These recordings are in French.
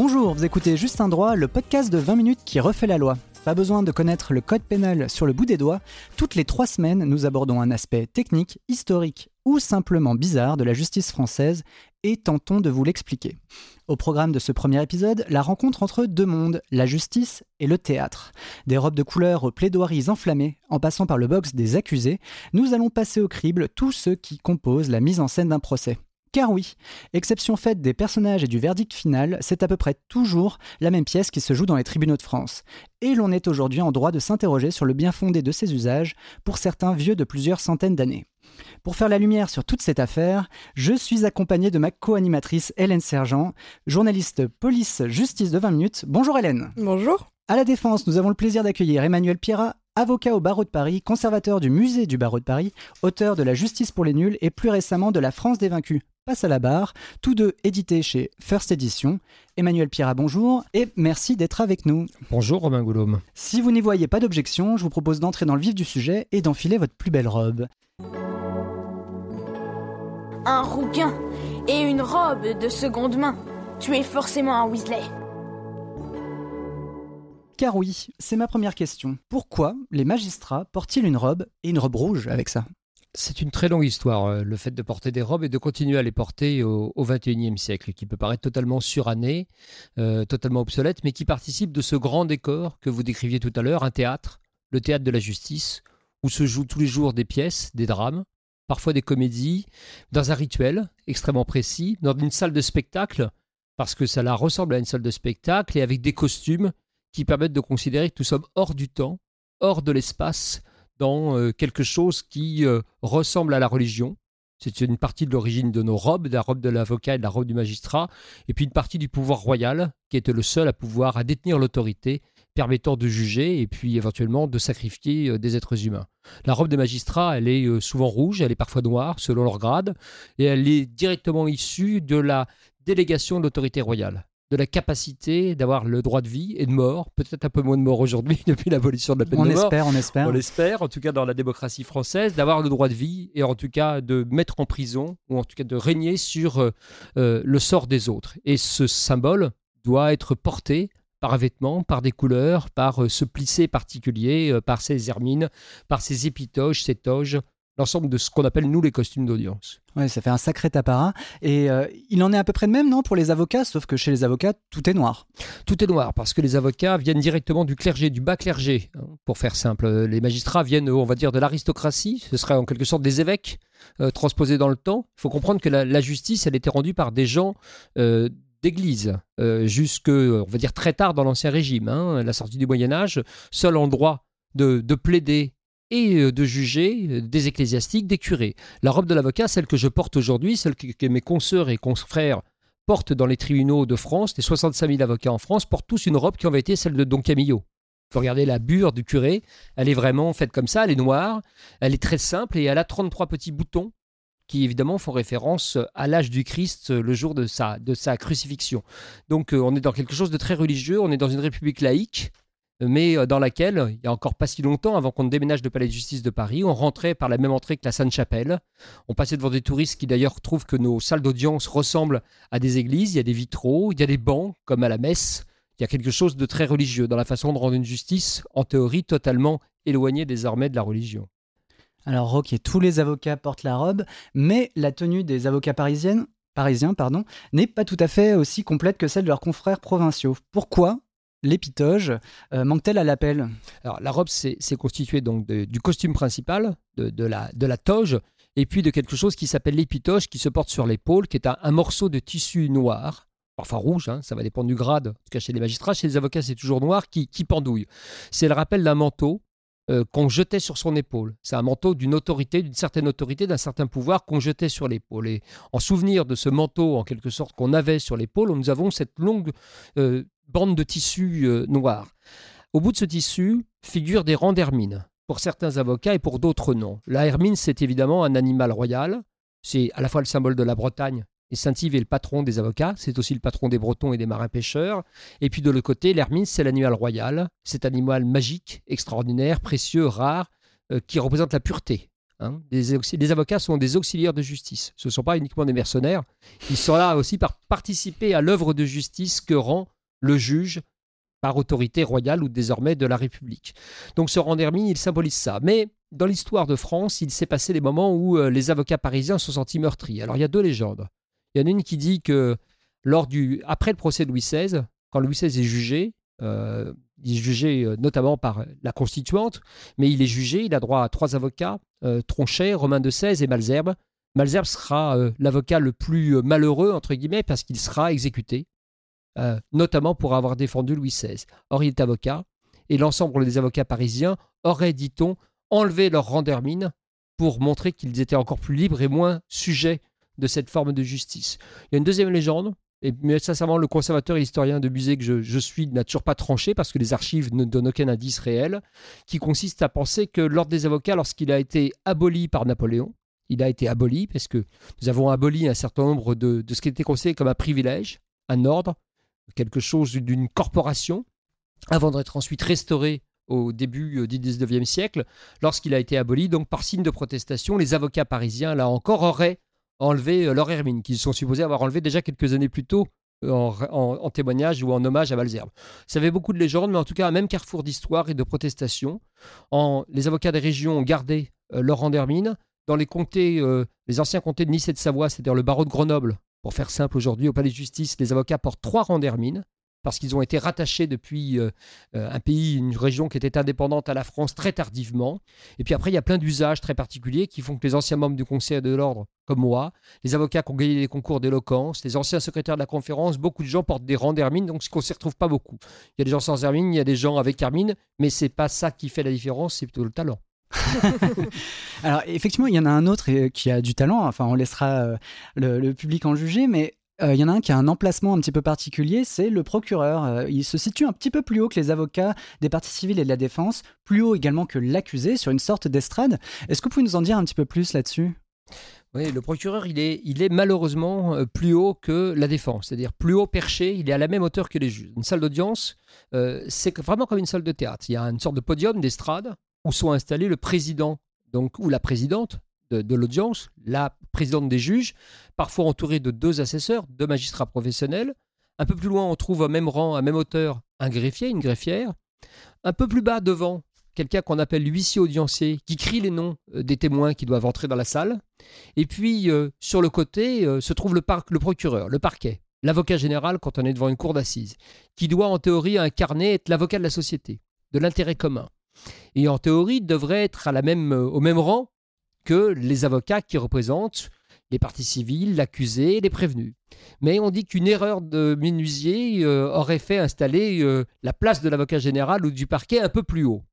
Bonjour, vous écoutez Juste un droit, le podcast de 20 minutes qui refait la loi. Pas besoin de connaître le code pénal sur le bout des doigts. Toutes les trois semaines, nous abordons un aspect technique, historique ou simplement bizarre de la justice française et tentons de vous l'expliquer. Au programme de ce premier épisode, la rencontre entre deux mondes, la justice et le théâtre. Des robes de couleur aux plaidoiries enflammées, en passant par le box des accusés, nous allons passer au crible tous ceux qui composent la mise en scène d'un procès. Car oui, exception faite des personnages et du verdict final, c'est à peu près toujours la même pièce qui se joue dans les tribunaux de France. Et l'on est aujourd'hui en droit de s'interroger sur le bien fondé de ces usages, pour certains vieux de plusieurs centaines d'années. Pour faire la lumière sur toute cette affaire, je suis accompagné de ma co-animatrice Hélène Sergent, journaliste police-justice de 20 minutes. Bonjour Hélène. Bonjour. À la Défense, nous avons le plaisir d'accueillir Emmanuel Pierrat, avocat au barreau de Paris, conservateur du musée du barreau de Paris, auteur de La justice pour les nuls et plus récemment de La France des vaincus. Passe à la barre, tous deux édités chez First Edition. Emmanuel Pierrat, bonjour et merci d'être avec nous. Bonjour Romain Goulôme. Si vous n'y voyez pas d'objection, je vous propose d'entrer dans le vif du sujet et d'enfiler votre plus belle robe. Un rouquin et une robe de seconde main. Tu es forcément un Weasley. Car oui, c'est ma première question. Pourquoi les magistrats portent-ils une robe et une robe rouge avec ça? C'est une très longue histoire, euh, le fait de porter des robes et de continuer à les porter au, 21e siècle, qui peut paraître totalement suranné, euh, totalement obsolète, mais qui participe de ce grand décor que vous décriviez tout à l'heure, un théâtre, le théâtre de la justice, où se jouent tous les jours des pièces, des drames, parfois des comédies, dans un rituel extrêmement précis, dans une salle de spectacle, parce que ça la ressemble à une salle de spectacle, et avec des costumes qui permettent de considérer que nous sommes hors du temps, hors de l'espace, dans euh, quelque chose qui euh, ressemble à la religion. C'est une partie de l'origine de nos robes, de la robe de l'avocat et de la robe du magistrat, et puis une partie du pouvoir royal, qui était le seul à pouvoir à détenir l'autorité, permettant de juger et puis éventuellement de sacrifier euh, des êtres humains. La robe des magistrats, elle est souvent rouge, elle est parfois noire, selon leur grade, et elle est directement issue de la délégation de l'autorité royale de la capacité d'avoir le droit de vie et de mort, peut-être un peu moins de mort aujourd'hui depuis l'abolition de la peine On de mort. espère, on espère. On l'espère, en tout cas dans la démocratie française, d'avoir le droit de vie et en tout cas de mettre en prison ou en tout cas de régner sur euh, euh, le sort des autres. Et ce symbole doit être porté par un vêtement, par des couleurs, par euh, ce plissé particulier, par ces hermines, par ces épitoges, ces toges, l'ensemble de ce qu'on appelle nous les costumes d'audience. Ouais, ça fait un sacré apparat. Et euh, il en est à peu près de même, non, pour les avocats, sauf que chez les avocats, tout est noir. Tout est noir parce que les avocats viennent directement du clergé, du bas clergé. hein, Pour faire simple, les magistrats viennent, on va dire, de l'aristocratie. Ce serait en quelque sorte des évêques euh, transposés dans le temps. Il faut comprendre que la, la justice, elle était rendue par des gens euh, d'église euh, jusque, on va dire, très tard dans l'Ancien Régime, hein, la sortie du Moyen Âge. Seul endroit de, de plaider et euh, de juger euh, des ecclésiastiques, des curés. La robe de l'avocat, celle que je porte aujourd'hui, celle que, mes consoeurs et confrères portent dans les tribunaux de France, les 65 000 avocats en France, portent tous une robe qui en été celle de Don Camillo. Il faut regarder la bure du curé, elle est vraiment faite comme ça, elle est noire, elle est très simple et elle a 33 petits boutons qui évidemment font référence à l'âge du Christ le jour de sa, de sa crucifixion. Donc euh, on est dans quelque chose de très religieux, on est dans une république laïque, mais euh, dans laquelle, il y a encore pas si longtemps, avant qu'on ne déménage de palais de justice de Paris, on rentrait par la même entrée que la Sainte-Chapelle. On passait devant des touristes qui d'ailleurs trouvent que nos salles d'audience ressemblent à des églises. Il y a des vitraux, il y a des bancs, comme à la messe. Il y a quelque chose de très religieux dans la façon de rendre une justice, en théorie, totalement éloignée désormais de la religion. Alors, ok, tous les avocats portent la robe, mais la tenue des avocats parisiennes, parisiens pardon, n'est pas tout à fait aussi complète que celle de leurs confrères provinciaux. Pourquoi l'épitoge euh, manque-t-elle à l'appel Alors, la robe, c'est constitué donc du costume principal, de, la, toge, et puis de quelque chose qui s'appelle l'épitoge, qui se porte sur l'épaule, qui est un, morceau de tissu noir, parfois rouge, hein, ça va dépendre du grade. En tout chez les magistrats, chez les avocats, c'est toujours noir, qui, qui pendouille. C'est le rappel d'un manteau euh, qu'on jetait sur son épaule. C'est un manteau d'une autorité, d'une certaine autorité, d'un certain pouvoir qu'on jetait sur l'épaule. Et en souvenir de ce manteau, en quelque sorte, qu'on avait sur l'épaule, nous avons cette longue euh, bande de tissu euh, noir. Au bout de ce tissu figurent des rangs d'hermine, pour certains avocats et pour d'autres non. La hermine, c'est évidemment un animal royal. C'est à la fois le symbole de la Bretagne et Saint-Yves est le patron des avocats, c'est aussi le patron des Bretons et des marins-pêcheurs. Et puis de l'autre côté, l'hermine, c'est l'animal royal, cet animal magique, extraordinaire, précieux, rare, euh, qui représente la pureté. hein. Les, auxi- les avocats sont des auxiliaires de justice. Ce ne sont pas uniquement des mercenaires. Ils sont là aussi par participer à l'œuvre de justice que rend le juge par autorité royale ou désormais de la République. Donc ce rang d'hermine, il symbolise ça. Mais dans l'histoire de France, il s'est passé des moments où euh, les avocats parisiens se sont sentis meurtris. Alors il y a deux légendes. Il y en a une qui dit que lors du, après le procès de Louis XVI, quand Louis XVI est jugé, euh, il est jugé euh, notamment par la constituante, mais il est jugé, il a droit à trois avocats, Tronchet, Romain de Sèze et Malzerbe. Malzerbe sera l'avocat le plus malheureux, entre guillemets, parce qu'il sera exécuté, euh, notamment pour avoir défendu Louis XVI. Or, il est avocat, et l'ensemble des avocats parisiens auraient, dit-on, enlevé leur rang d'hermine pour montrer qu'ils étaient encore plus libres et moins sujets de cette forme de justice. Il y a une deuxième légende, et, mais sincèrement, le conservateur et l'historien de musée que je, je suis n'a toujours pas tranché parce que les archives ne donnent aucun indice réel, qui consiste à penser que l'ordre des avocats, lorsqu'il a été aboli par Napoléon, il a été aboli parce que nous avons aboli un certain nombre de, de ce qui était considéré comme un privilège, un ordre, quelque chose d'une corporation, avant d'être ensuite restauré au début euh, du 19e siècle, lorsqu'il a été aboli, donc par signe de protestation, les avocats parisiens, là encore, auraient enlevé euh, leur hermine, qu'ils sont supposés avoir enlevé déjà quelques années plus tôt euh, en, témoignage ou en hommage à Malzerbe. Ça avait beaucoup de légendes, mais en tout cas, un même carrefour d'histoire et de protestation. Les avocats des régions ont gardé euh, leur. Dans les comtés, les anciens comtés de Nice et de Savoie, c'est-à-dire le barreau de Grenoble, pour faire simple aujourd'hui, au palais de justice, les avocats portent trois rangs d'hermine parce qu'ils ont été rattachés depuis euh, euh, un pays, une région qui était indépendante à la France très tardivement. Et puis après, il y a plein d'usages très particuliers qui font que les anciens membres du Conseil de l'ordre, comme moi, les avocats qui ont gagné les concours d'éloquence, les anciens secrétaires de la conférence, beaucoup de gens portent des rangs d'hermine, donc ce qu'on ne s'y retrouve pas beaucoup. Il y a des gens sans hermine, il y a des gens avec hermine, mais c'est pas ça qui fait la différence, c'est plutôt le talent. Alors effectivement, il y en a un autre euh, qui a du talent, enfin on laissera euh, le, public en juger, mais euh, il y en a un qui a un emplacement un petit peu particulier, c'est le procureur. Il se situe un petit peu plus haut que les avocats des parties civiles et de la défense, plus haut également que l'accusé, sur une sorte d'estrade. Est-ce que vous pouvez nous en dire un petit peu plus là-dessus? Oui, le procureur, il est, malheureusement plus haut que la défense, c'est-à-dire plus haut perché, il est à la même hauteur que les juges. Une salle d'audience, c'est vraiment comme une salle de théâtre. Il y a une sorte de podium, d'estrade, où sont installés le président donc, ou la présidente de, l'audience, la présidente des juges, parfois entourée de deux assesseurs, deux magistrats professionnels. Un peu plus loin, on trouve au même rang, à même hauteur, un greffier, une greffière. Un peu plus bas devant, quelqu'un qu'on appelle l'huissier audiencier, qui crie les noms euh, des témoins qui doivent entrer dans la salle. Et puis, euh, sur le côté, euh, se trouve le, le procureur, le parquet, l'avocat général quand on est devant une cour d'assises, qui doit en théorie incarner être l'avocat de la société, de l'intérêt commun. Et en théorie, devrait être euh, au même rang que les avocats qui représentent les parties civiles, l'accusé, les prévenus. Mais on dit qu'une erreur de menuisier euh, aurait fait installer euh, la place de l'avocat général ou du parquet un peu plus haut.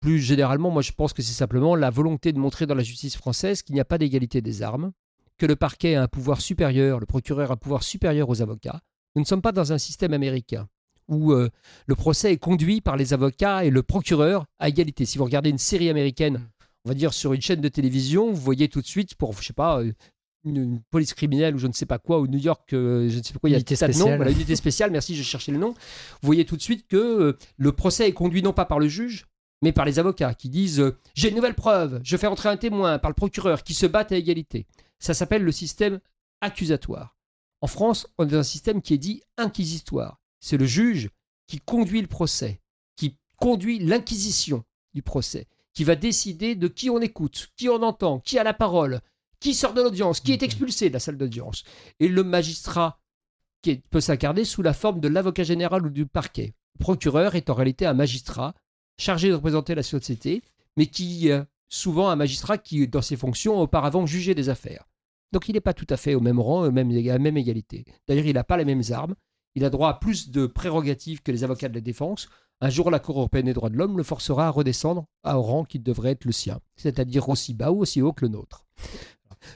Plus généralement, moi je pense que c'est simplement la volonté de montrer dans la justice française qu'il n'y a pas d'égalité des armes, que le parquet a un pouvoir supérieur, le procureur a un pouvoir supérieur aux avocats. Nous ne sommes pas dans un système américain où euh, le procès est conduit par les avocats et le procureur à égalité. Si vous regardez une série américaine, on va dire sur une chaîne de télévision, vous voyez tout de suite pour, je sais pas, euh, une, une police criminelle ou je ne sais pas quoi, ou New York, euh, je ne sais pas quoi, il y a Unité spéciale. voilà, unité spéciale, merci, je cherchais le nom. Vous voyez tout de suite que euh, le procès est conduit non pas par le juge, mais par les avocats qui disent euh, J'ai une nouvelle preuve, je fais entrer un témoin, par le procureur, qui se battent à égalité. Ça s'appelle le système accusatoire. En France, on est dans un système qui est dit inquisitoire. C'est le juge qui conduit le procès, qui conduit l'inquisition du procès, qui va décider de qui on écoute, qui on entend, qui a la parole, qui sort de l'audience, qui est expulsé de la salle d'audience. Et le magistrat qui peut s'incarner sous la forme de l'avocat général ou du parquet. Le procureur est en réalité un magistrat chargé de représenter la société, mais qui euh, souvent un magistrat qui, dans ses fonctions, a auparavant jugé des affaires. Donc il n'est pas tout à fait au même rang, au même, à la même égalité. D'ailleurs, il n'a pas les mêmes armes. Il a droit à plus de prérogatives que les avocats de la défense. un jour la Cour européenne des droits de l'homme le forcera à redescendre à un rang qui devrait être le sien, c'est-à-dire aussi bas ou aussi haut que le nôtre.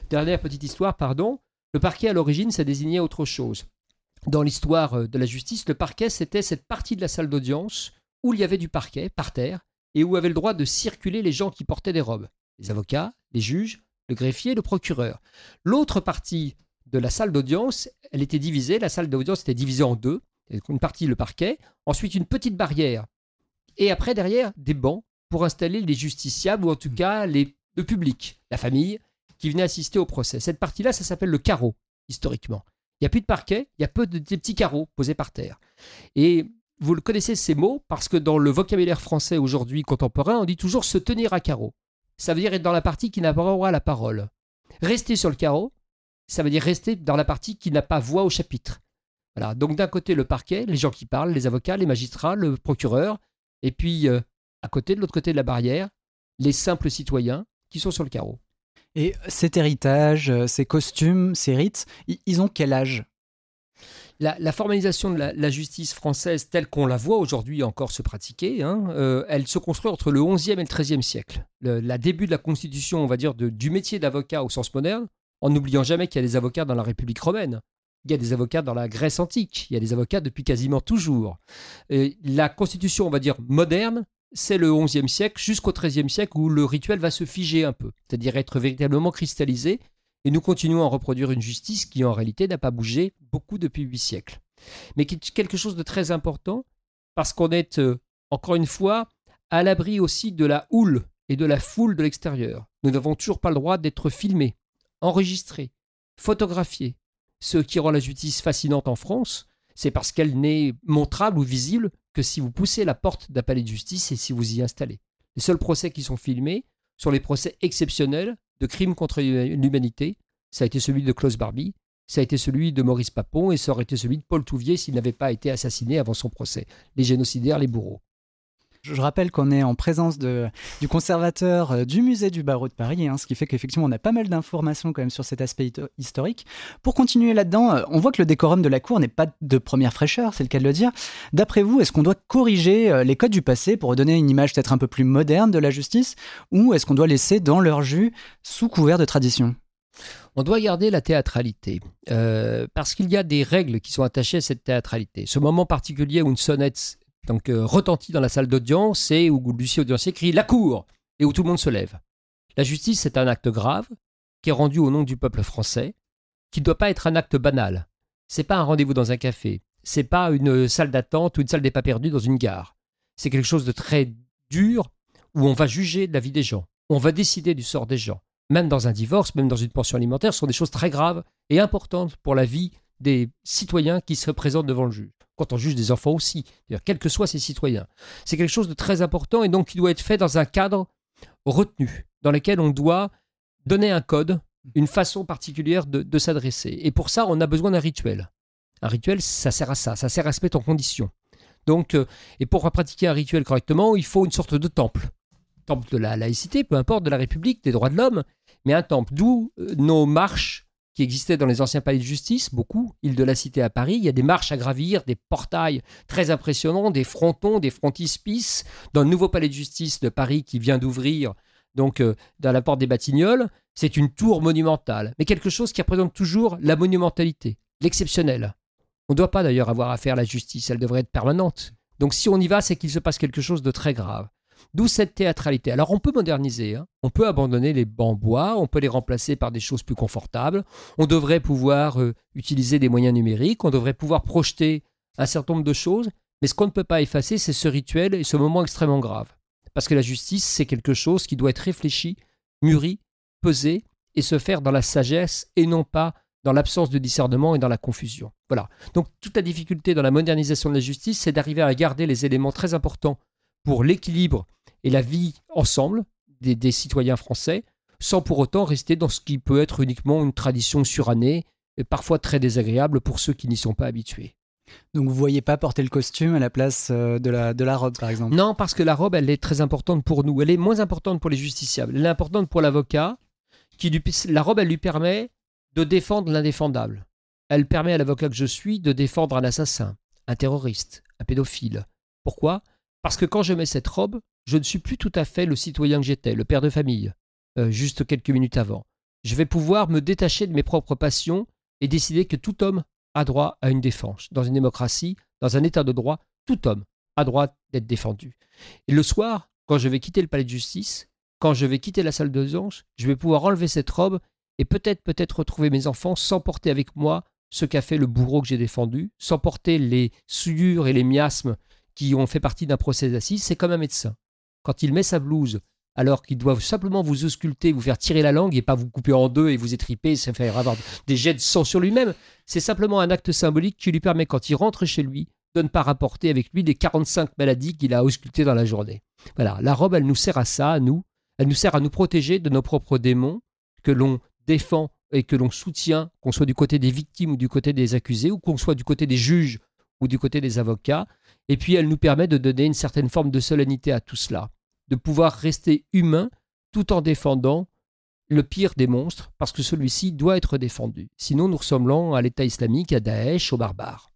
Dernière petite histoire, pardon. Le parquet à l'origine, ça désignait autre chose. Dans l'histoire euh, de la justice, le parquet, c'était cette partie de la salle d'audience où il y avait du parquet par terre et où avaient le droit de circuler les gens qui portaient des robes. Les avocats, les juges, le greffier, le procureur. L'autre partie de la salle d'audience, elle était divisée, la salle d'audience était divisée en deux. Une partie le parquet, ensuite une petite barrière. Et après, derrière, des bancs pour installer les justiciables ou en tout cas le public, la famille, qui venait assister au procès. Cette partie-là, ça s'appelle le carreau, historiquement. Il n'y a plus de parquet, il y a peu de petits carreaux posés par terre. Et vous le connaissez ces mots parce que dans le vocabulaire français aujourd'hui contemporain, on dit toujours se tenir à carreau. Ça veut dire être dans la partie qui n'a pas droit à la parole. Rester sur le carreau, ça veut dire rester dans la partie qui n'a pas voix au chapitre. Voilà. Donc d'un côté le parquet, les gens qui parlent, les avocats, les magistrats, le procureur, et puis euh, à côté, de l'autre côté de la barrière, les simples citoyens qui sont sur le carreau. Et cet héritage, euh, ces costumes, ces rites, ils ont quel âge? La, la formalisation de la, la justice française telle qu'on la voit aujourd'hui encore se pratiquer, hein, euh, elle se construit entre le XIe et le XIIIe siècle. Le la début de la constitution, on va dire, de- du métier d'avocat au sens moderne, en n'oubliant jamais qu'il y a des avocats dans la République romaine. Il y a des avocats dans la Grèce antique, il y a des avocats depuis quasiment toujours. La constitution, on va dire, moderne, c'est le XIe siècle jusqu'au XIIIe siècle où le rituel va se figer un peu, c'est-à-dire être véritablement cristallisé. Et nous continuons à reproduire une justice qui, en réalité, n'a pas bougé beaucoup depuis huit siècles. Mais qui est quelque chose de très important, parce qu'on est, euh, encore une fois, à l'abri aussi de la houle et de la foule de l'extérieur. Nous n'avons toujours pas le droit d'être filmés, enregistrés, photographiés. Ce qui rend la justice fascinante en France, c'est parce qu'elle n'est montrable ou visible que si vous poussez la porte d'un palais de justice et si vous y installez. Les seuls procès qui sont filmés sont les procès exceptionnels de crimes contre l'humanité. Ça a été celui de Klaus Barbie, ça a été celui de Maurice Papon et ça aurait été celui de Paul Touvier s'il n'avait pas été assassiné avant son procès. Les génocidaires, les bourreaux. Je rappelle qu'on est en présence du conservateur euh, du musée du barreau de Paris, hein, ce qui fait qu'effectivement on a pas mal d'informations quand même sur cet aspect historique. Pour continuer là-dedans, euh, on voit que le décorum de la cour n'est pas de première fraîcheur, c'est le cas de le dire. D'après vous, est-ce qu'on doit corriger euh, les codes du passé pour donner une image peut-être un peu plus moderne de la justice, ou est-ce qu'on doit laisser dans leur jus sous couvert de tradition? On doit garder la théâtralité, parce qu'il y a des règles qui sont attachées à cette théâtralité. Ce moment particulier où une sonnette donc, euh, retentit dans la salle d'audience et où Lucie Audiencier crie « La cour !» et où tout le monde se lève. La justice, c'est un acte grave qui est rendu au nom du peuple français, qui ne doit pas être un acte banal. C'est pas un rendez-vous dans un café, c'est pas une salle d'attente ou une salle des pas perdus dans une gare. C'est quelque chose de très dur où on va juger de la vie des gens, on va décider du sort des gens même dans un divorce, même dans une pension alimentaire, ce sont des choses très graves et importantes pour la vie des citoyens qui se présentent devant le juge. Quand on juge des enfants aussi, quels que soient ces citoyens. C'est quelque chose de très important et donc qui doit être fait dans un cadre retenu, dans lequel on doit donner un code, une façon particulière de, de s'adresser. Et pour ça, on a besoin d'un rituel. Un rituel, ça sert à ça, ça sert à se mettre en condition. Donc, euh, et pour pratiquer un rituel correctement, il faut une sorte de temple. Temple de la laïcité, peu importe, de la République, des droits de l'homme, mais un temple. D'où euh, nos marches qui existaient dans les anciens palais de justice, beaucoup, île de la Cité à Paris. Il y a des marches à gravir, des portails très impressionnants, des frontons, des frontispices. Dans le nouveau palais de justice de Paris qui vient d'ouvrir, donc euh, dans la porte des Batignolles, c'est une tour monumentale, mais quelque chose qui représente toujours la monumentalité, l'exceptionnel. On ne doit pas d'ailleurs avoir affaire à la justice, elle devrait être permanente. Donc si on y va, c'est qu'il se passe quelque chose de très grave. D'où cette théâtralité. Alors on peut moderniser, hein. on peut abandonner les bancs bois, on peut les remplacer par des choses plus confortables, on devrait pouvoir euh, utiliser des moyens numériques, on devrait pouvoir projeter un certain nombre de choses, mais ce qu'on ne peut pas effacer, c'est ce rituel et ce moment extrêmement grave. Parce que la justice, c'est quelque chose qui doit être réfléchi, mûri, pesé et se faire dans la sagesse et non pas dans l'absence de discernement et dans la confusion. Voilà. Donc toute la difficulté dans la modernisation de la justice, c'est d'arriver à garder les éléments très importants pour l'équilibre et la vie ensemble des, des, citoyens français, sans pour autant rester dans ce qui peut être uniquement une tradition surannée et parfois très désagréable pour ceux qui n'y sont pas habitués. Donc vous voyez pas porter le costume à la place euh, de la, de la robe, par exemple? Non, parce que la robe, elle est très importante pour nous. Elle est moins importante pour les justiciables. Elle est importante pour l'avocat. Qui lui, la robe, elle lui permet de défendre l'indéfendable. Elle permet à l'avocat que je suis de défendre un assassin, un terroriste, un pédophile. Pourquoi? Parce que quand je mets cette robe, je ne suis plus tout à fait le citoyen que j'étais, le père de famille, euh, juste quelques minutes avant. Je vais pouvoir me détacher de mes propres passions et décider que tout homme a droit à une défense. Dans une démocratie, dans un état de droit, tout homme a droit d'être défendu. Et le soir, quand je vais quitter le palais de justice, quand je vais quitter la salle d'audience, je vais pouvoir enlever cette robe et peut-être peut-être retrouver mes enfants sans porter avec moi ce qu'a fait le bourreau que j'ai défendu, sans porter les souillures et les miasmes qui ont fait partie d'un procès d'assises, c'est comme un médecin. Quand il met sa blouse, alors qu'il doit simplement vous ausculter, vous faire tirer la langue et pas vous couper en deux et vous étriper, ça faire avoir des jets de sang sur lui-même, c'est simplement un acte symbolique qui lui permet, quand il rentre chez lui, de ne pas rapporter avec lui les 45 maladies qu'il a auscultées dans la journée. Voilà, la robe, elle nous sert à ça, à nous. Elle nous sert à nous protéger de nos propres démons que l'on défend et que l'on soutient, qu'on soit du côté des victimes ou du côté des accusés, ou qu'on soit du côté des juges ou du côté des avocats. Et puis elle nous permet de donner une certaine forme de solennité à tout cela, de pouvoir rester humain tout en défendant le pire des monstres, parce que celui-ci doit être défendu. Sinon, nous ressemblons à l'État islamique, à Daesh, aux barbares.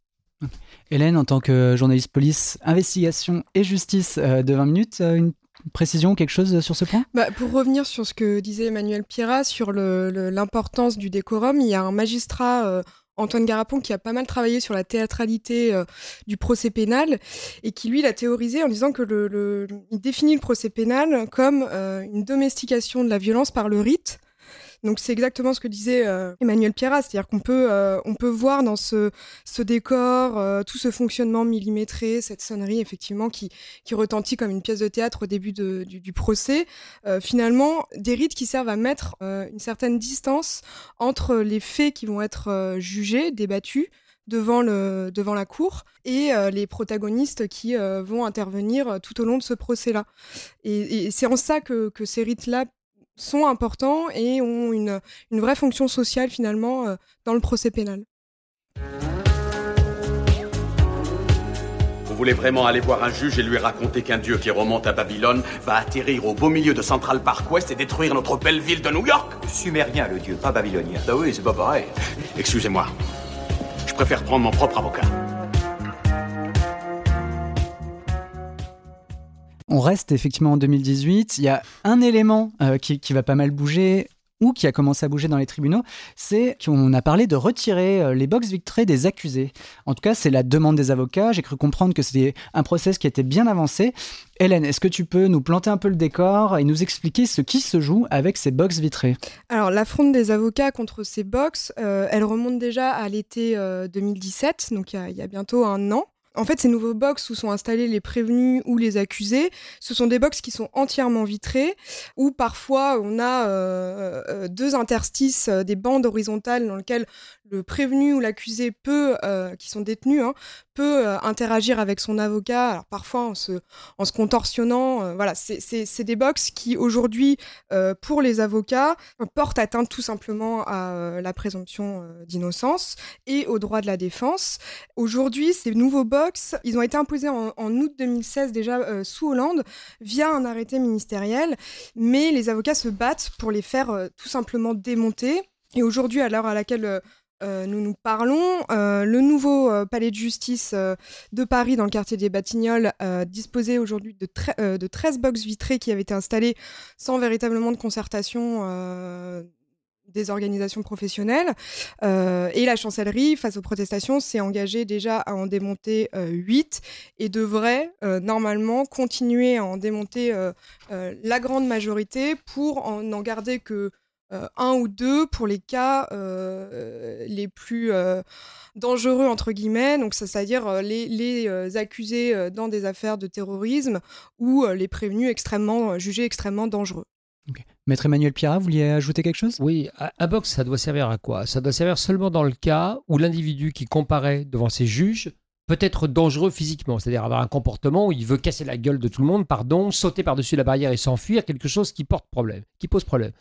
Hélène, en tant que journaliste police, investigation et justice euh, de 20 minutes, euh, une précision, quelque chose sur ce point? Bah, Pour revenir sur ce que disait Emmanuel Pierrat sur l'importance du décorum, il y a un magistrat, euh, Antoine Garapon, qui a pas mal travaillé sur la théâtralité euh, du procès pénal et qui, lui, l'a théorisé en disant que le, il définit le procès pénal comme euh, une domestication de la violence par le rite donc c'est exactement ce que disait euh, Emmanuel Pierrat, c'est-à-dire qu'on peut, euh, on peut voir dans ce, décor euh, tout ce fonctionnement millimétré, cette sonnerie effectivement qui, retentit comme une pièce de théâtre au début du, procès. finalement, des rites qui servent à mettre une certaine distance entre les faits qui vont être jugés, débattus, devant, le, devant la cour et les protagonistes qui vont intervenir tout au long de ce procès-là. Et, c'est en ça que ces rites-là sont importants et ont une, une vraie fonction sociale finalement euh, dans le procès pénal. Vous voulez vraiment aller voir un juge et lui raconter qu'un dieu qui remonte à Babylone va atterrir au beau milieu de Central Park West et détruire notre belle ville de New York? Sumérien, le dieu, pas babylonien. Ah oui, c'est pas pareil. Excusez-moi. Je préfère prendre mon propre avocat. On reste effectivement en 2018. Il y a un élément euh, qui, va pas mal bouger ou qui a commencé à bouger dans les tribunaux, c'est qu'on a parlé de retirer euh, les box victrées des accusés. En tout cas, c'est la demande des avocats. J'ai cru comprendre que c'était un process qui était bien avancé. Hélène, est-ce que tu peux nous planter un peu le décor et nous expliquer ce qui se joue avec ces box vitrées? Alors, l'affront des avocats contre ces box, euh, elle remonte déjà à l'été 2017, donc il y, a bientôt un an. En fait, ces nouveaux box où sont installés les prévenus ou les accusés, ce sont des box qui sont entièrement vitrés, où parfois on a euh, euh, deux interstices, euh, des bandes horizontales dans lesquelles le prévenu ou l'accusé peut, qui sont détenus, hein, peut interagir avec son avocat, alors parfois en se, en se contorsionnant. voilà, c'est des box qui aujourd'hui, pour les avocats, portent atteinte tout simplement à la présomption d'innocence et au droit de la défense. Aujourd'hui, ces nouveaux box ils ont été imposés en, août 2016 déjà euh, sous Hollande via un arrêté ministériel, mais les avocats se battent pour les faire euh, tout simplement démonter. Et aujourd'hui, à l'heure à laquelle euh, nous nous parlons. le nouveau palais de justice de Paris, dans le quartier des Batignolles, disposait aujourd'hui de, de 13 box vitrées qui avaient été installées sans véritablement de concertation des organisations professionnelles. Euh, et la chancellerie, face aux protestations, s'est engagée déjà à en démonter euh, 8 et devrait euh, normalement continuer à en démonter euh, la grande majorité pour en, garder que un ou deux pour les cas les plus dangereux, entre guillemets, donc c'est-à-dire les, les accusés dans des affaires de terrorisme ou les prévenus extrêmement, jugés extrêmement dangereux. Maître Emmanuel Pierrat, vous vouliez ajouter quelque chose? Oui, un box, ça doit servir à quoi? Ça doit servir seulement dans le cas où l'individu qui comparaît devant ses juges peut être dangereux physiquement, c'est-à-dire avoir un comportement où il veut casser la gueule de tout le monde, pardon, sauter par-dessus la barrière et s'enfuir, quelque chose qui porte problème, qui pose problème.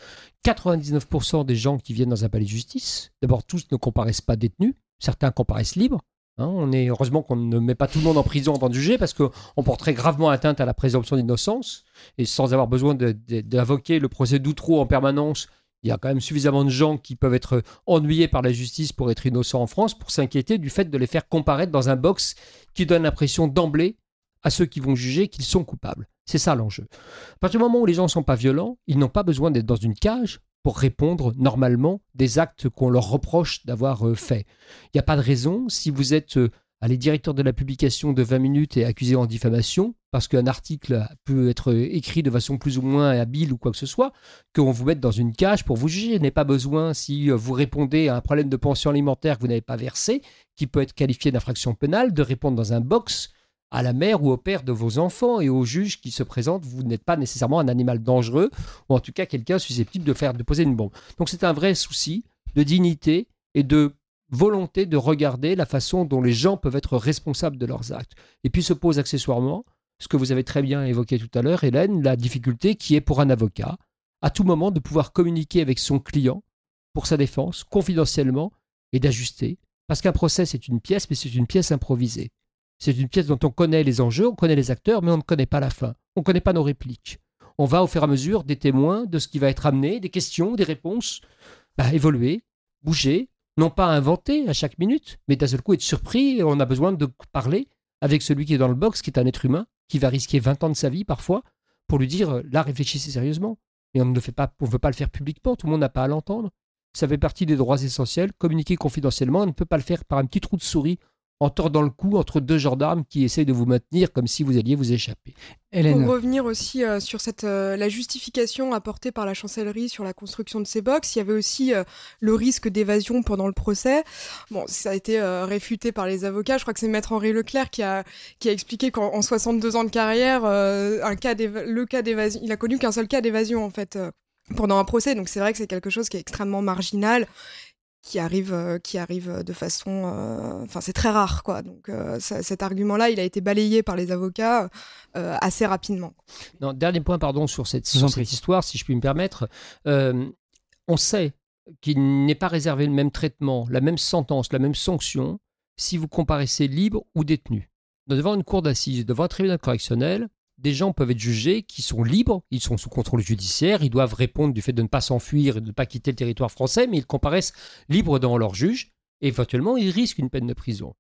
99% des gens qui viennent dans un palais de justice, d'abord tous ne comparaissent pas détenus, certains comparaissent libres, Hein, on est heureusement qu'on ne met pas tout le monde en prison avant de juger parce qu'on porterait gravement atteinte à la présomption d'innocence et sans avoir besoin d'invoquer le procès d'outreau en permanence. Il y a quand même suffisamment de gens qui peuvent être ennuyés par la justice pour être innocents en France pour s'inquiéter du fait de les faire comparaître dans un box qui donne l'impression d'emblée à ceux qui vont juger qu'ils sont coupables. C'est ça l'enjeu. À partir du moment où les gens ne sont pas violents, ils n'ont pas besoin d'être dans une cage pour répondre normalement des actes qu'on leur reproche d'avoir euh, fait. Il n'y a pas de raison, si vous êtes euh, allez, directeur de la publication de 20 minutes et accusé en diffamation, parce qu'un article peut être écrit de façon plus ou moins habile ou quoi que ce soit, qu'on vous mette dans une cage pour vous juger. N'est pas besoin, si vous répondez à un problème de pension alimentaire que vous n'avez pas versé, qui peut être qualifié d'infraction pénale, de répondre dans un box à la mère ou au père de vos enfants et au juge qui se présente, vous n'êtes pas nécessairement un animal dangereux ou en tout cas quelqu'un susceptible de faire de poser une bombe. Donc c'est un vrai souci de dignité et de volonté de regarder la façon dont les gens peuvent être responsables de leurs actes. Et puis se pose accessoirement ce que vous avez très bien évoqué tout à l'heure, Hélène, la difficulté qui est pour un avocat à tout moment de pouvoir communiquer avec son client pour sa défense confidentiellement et d'ajuster. Parce qu'un procès, c'est une pièce, mais c'est une pièce improvisée. C'est une pièce dont on connaît les enjeux, on connaît les acteurs, mais on ne connaît pas la fin. On ne connaît pas nos répliques. On va au fur et à mesure des témoins de ce qui va être amené, des questions, des réponses, bah, évoluer, bouger, non pas inventer à chaque minute, mais d'un seul coup être surpris et on a besoin de parler avec celui qui est dans le box, qui est un être humain, qui va risquer 20 ans de sa vie parfois, pour lui dire euh, là, réfléchissez sérieusement. Et on ne fait pas, on veut pas le faire publiquement, tout le monde n'a pas à l'entendre. Ça fait partie des droits essentiels. Communiquer confidentiellement, on ne peut pas le faire par un petit trou de souris en tordant le cou entre deux gendarmes qui essayent de vous maintenir comme si vous alliez vous échapper. Pour revenir aussi euh, sur cette, euh, la justification apportée par la chancellerie sur la construction de ces box, il y avait aussi euh, le risque d'évasion pendant le procès. Bon, ça a été réfuté par les avocats. Je crois que c'est Maître Henri Leclerc qui a, qui a expliqué qu'en 62 ans de carrière, un cas le cas d'évasion, il a connu qu'un seul cas d'évasion en fait pendant un procès. Donc c'est vrai que c'est quelque chose qui est extrêmement marginal qui arrive, euh, qui arrive de façon, euh, enfin c'est très rare quoi. Donc euh, cet argument-là, il a été balayé par les avocats assez rapidement. Non, dernier point, pardon, sur cette, cette histoire, si je puis me permettre, on sait qu'il n'est pas réservé le même traitement, la même sentence, la même sanction si vous comparaissez libre ou détenu. Devant une cour d'assises, devant un tribunal correctionnel, des gens peuvent être jugés qui sont libres, ils sont sous contrôle judiciaire, ils doivent répondre du fait de ne pas s'enfuir et de ne pas quitter le territoire français, mais ils comparaissent libres devant leur juge et éventuellement ils risquent une peine de prison.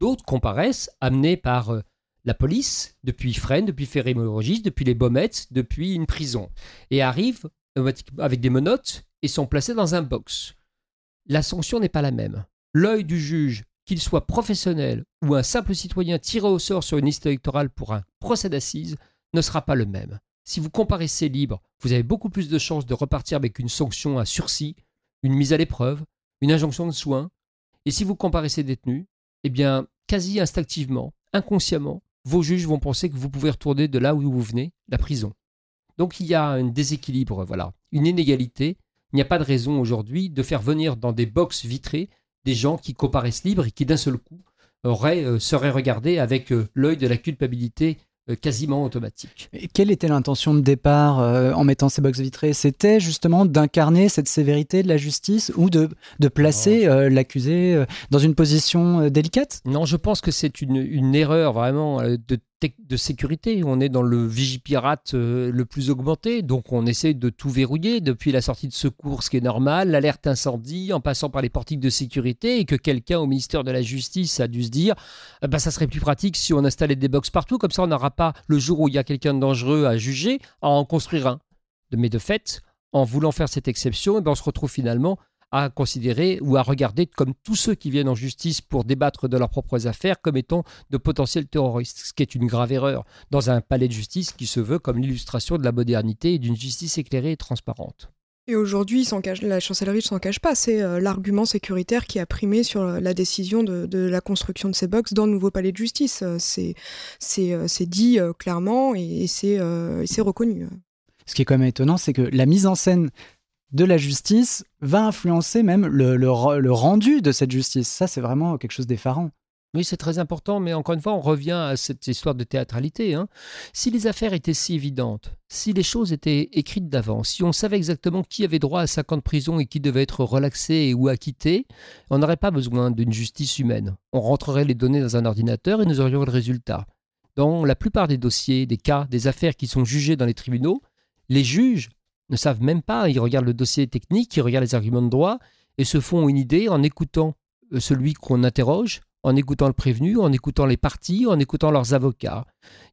D'autres comparaissent amenés par euh, la police, depuis Fresnes, depuis ferré depuis les Baumettes, depuis une prison, et arrivent avec des menottes et sont placés dans un box. La sanction n'est pas la même. L'œil du juge qu'il soit professionnel ou un simple citoyen tiré au sort sur une liste électorale pour un procès d'assises, ne sera pas le même. Si vous comparaissez libre, vous avez beaucoup plus de chances de repartir avec une sanction à sursis, une mise à l'épreuve, une injonction de soins. Et si vous comparaissez détenu, eh bien, quasi instinctivement, inconsciemment, vos juges vont penser que vous pouvez retourner de là où vous venez, la prison. Donc il y a un déséquilibre, voilà, une inégalité. Il n'y a pas de raison aujourd'hui de faire venir dans des boxes vitrées des gens qui comparaissent libres et qui d'un seul coup auraient, euh, seraient regardés avec euh, l'œil de la culpabilité euh, quasiment automatique. Et quelle était l'intention de départ en mettant ces box vitrées? C'était justement d'incarner cette sévérité de la justice ou de, de placer l'accusé dans une position délicate? Non, je pense que c'est une, une erreur vraiment de de sécurité. On est dans le vigipirate euh, le plus augmenté, donc on essaie de tout verrouiller depuis la sortie de secours, ce qui est normal, l'alerte incendie, en passant par les portiques de sécurité, et que quelqu'un au ministère de la Justice a dû se dire, bah, ça serait plus pratique si on installait des box partout, comme ça on n'aura pas le jour où il y a quelqu'un de dangereux à juger à en construire un. Mais de fait, en voulant faire cette exception, eh ben on se retrouve finalement à considérer ou à regarder comme tous ceux qui viennent en justice pour débattre de leurs propres affaires comme étant de potentiels terroristes, ce qui est une grave erreur dans un palais de justice qui se veut comme l'illustration de la modernité et d'une justice éclairée et transparente. Et aujourd'hui, la chancellerie ne s'en cache pas, c'est euh, l'argument sécuritaire qui a primé sur euh, la décision de, la construction de ces box dans le nouveau palais de justice. Euh, c'est dit clairement et, c'est reconnu. Ce qui est quand même étonnant, c'est que la mise en scène de la justice va influencer même le, rendu de cette justice. Ça, c'est vraiment quelque chose d'effarant. Oui, c'est très important, mais encore une fois, on revient à cette histoire de théâtralité. Hein. Si les affaires étaient si évidentes, si les choses étaient écrites d'avance, si on savait exactement qui avait droit à 50 ans de prison et qui devait être relaxé ou acquitté, on n'aurait pas besoin d'une justice humaine. On rentrerait les données dans un ordinateur et nous aurions le résultat. Dans la plupart des dossiers, des cas, des affaires qui sont jugées dans les tribunaux, les juges ne savent même pas. Ils regardent le dossier technique, ils regardent les arguments de droit et se font une idée en écoutant euh, celui qu'on interroge en écoutant le prévenu, en écoutant les parties, en écoutant leurs avocats.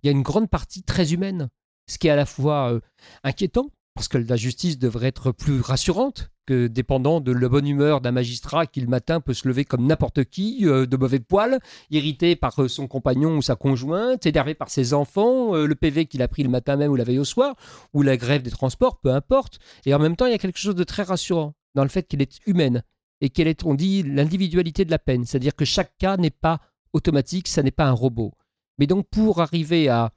Il y a une grande partie très humaine, ce qui est à la fois euh, inquiétant, parce que la justice devrait être plus rassurante que dépendant de la bonne humeur d'un magistrat qui le matin peut se lever comme n'importe qui, euh, de mauvais poil, irrité par euh, son compagnon ou sa conjointe, énervé par ses enfants, le PV qu'il a pris le matin même ou la veille au soir, ou la grève des transports, peu importe. Et en même temps, il y a quelque chose de très rassurant dans le fait qu'elle est humaine et quelle est, on dit, l'individualité de la peine. C'est-à-dire que chaque cas n'est pas automatique, ça n'est pas un robot. Mais donc pour arriver à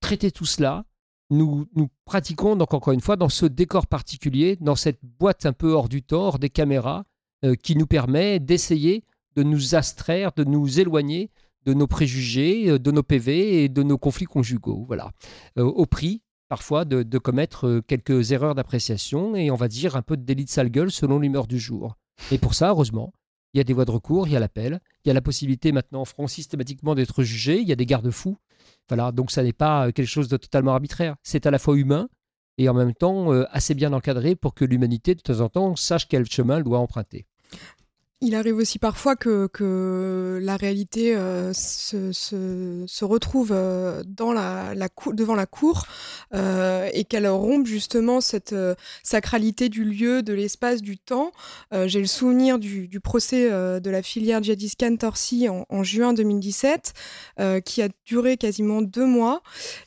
traiter tout cela, nous, pratiquons donc encore une fois dans ce décor particulier, dans cette boîte un peu hors du temps, hors des caméras, euh, qui nous permet d'essayer de nous abstraire, de nous éloigner de nos préjugés, euh, de nos PV et de nos conflits conjugaux. Voilà. Euh, au prix parfois de, de commettre quelques erreurs d'appréciation et on va dire un peu de délit de sale gueule selon l'humeur du jour. Et pour ça, heureusement, il y a des voies de recours, il y a l'appel, il y a la possibilité maintenant en France systématiquement d'être jugé, il y a des garde-fous. Voilà, donc ça n'est pas euh, quelque chose de totalement arbitraire. C'est à la fois humain et en même temps euh, assez bien encadré pour que l'humanité, de temps en temps, sache quel chemin elle doit emprunter. Il arrive aussi parfois que, la réalité euh, se, retrouve euh, devant la cour euh, et qu'elle rompe justement cette sacralité du lieu, de l'espace, du temps. J'ai le souvenir du, procès de la filière Cantorsi en, en, juin 2017 qui a duré quasiment deux mois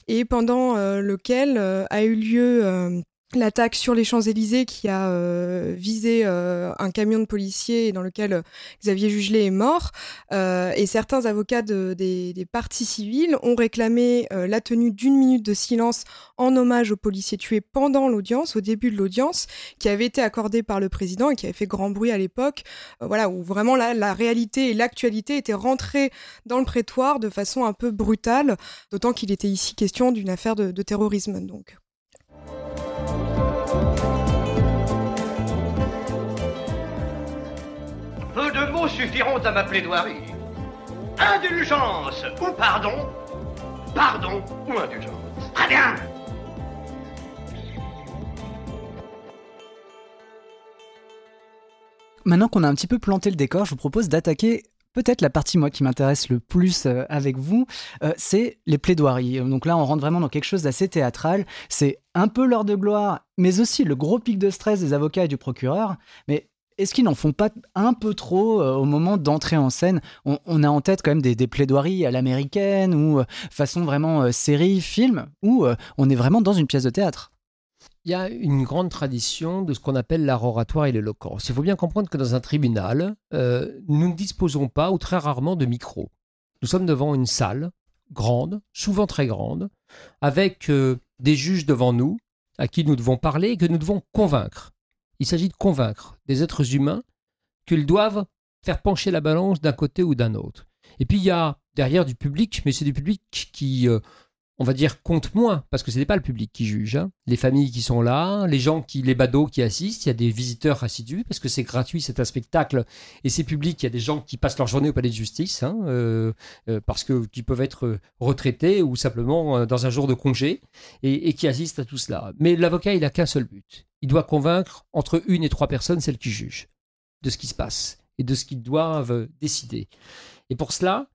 et pendant lequel a eu lieu l'attaque sur les Champs-Élysées qui a euh, visé euh, un camion de policiers dans lequel euh, Xavier Jugelet est mort. Euh, et certains avocats de, des, des, partis civils ont réclamé euh, la tenue d'une minute de silence en hommage aux policiers tués pendant l'audience, au début de l'audience, qui avait été accordée par le président et qui avait fait grand bruit à l'époque. Voilà, où vraiment la, la réalité et l'actualité étaient rentrées dans le prétoire de façon un peu brutale, d'autant qu'il était ici question d'une affaire de, de terrorisme. Donc. Suffiront à ma plaidoirie. Indulgence ou pardon Pardon ou indulgence Très bien Maintenant qu'on a un petit peu planté le décor, je vous propose d'attaquer peut-être la partie moi qui m'intéresse le plus euh, avec vous, euh, c'est les plaidoiries. Donc là, on rentre vraiment dans quelque chose d'assez théâtral. C'est un peu l'heure de gloire, mais aussi le gros pic de stress des avocats et du procureur. Mais est-ce qu'ils n'en font pas un peu trop euh, au moment d'entrer en scène? On, a en tête quand même des, plaidoiries à l'américaine ou euh, façon vraiment euh, série, film, où on est vraiment dans une pièce de théâtre? Il y a une grande tradition de ce qu'on appelle l'art oratoire et l'éloquence. Il faut bien comprendre que dans un tribunal, nous ne disposons pas ou très rarement de micro. Nous sommes devant une salle grande, souvent très grande, avec des juges devant nous à qui nous devons parler et que nous devons convaincre. Il s'agit de convaincre des êtres humains qu'ils doivent faire pencher la balance d'un côté ou d'un autre. Et puis il y a derrière du public, mais c'est du public qui euh, on va dire, compte moins, parce que ce n'est pas le public qui juge. Hein. Les familles qui sont là, les gens qui, les badauds qui assistent, il y a des visiteurs assidus, parce que c'est gratuit, c'est un spectacle, et c'est public, il y a des gens qui passent leur journée au palais de justice, hein, euh, euh, parce que qui peuvent être retraités ou simplement euh, dans un jour de congé, et, et qui assistent à tout cela. Mais l'avocat, il n'a qu'un seul but. Il doit convaincre entre une et trois personnes, celles qui jugent, de ce qui se passe, et de ce qu'ils doivent décider. Et pour cela,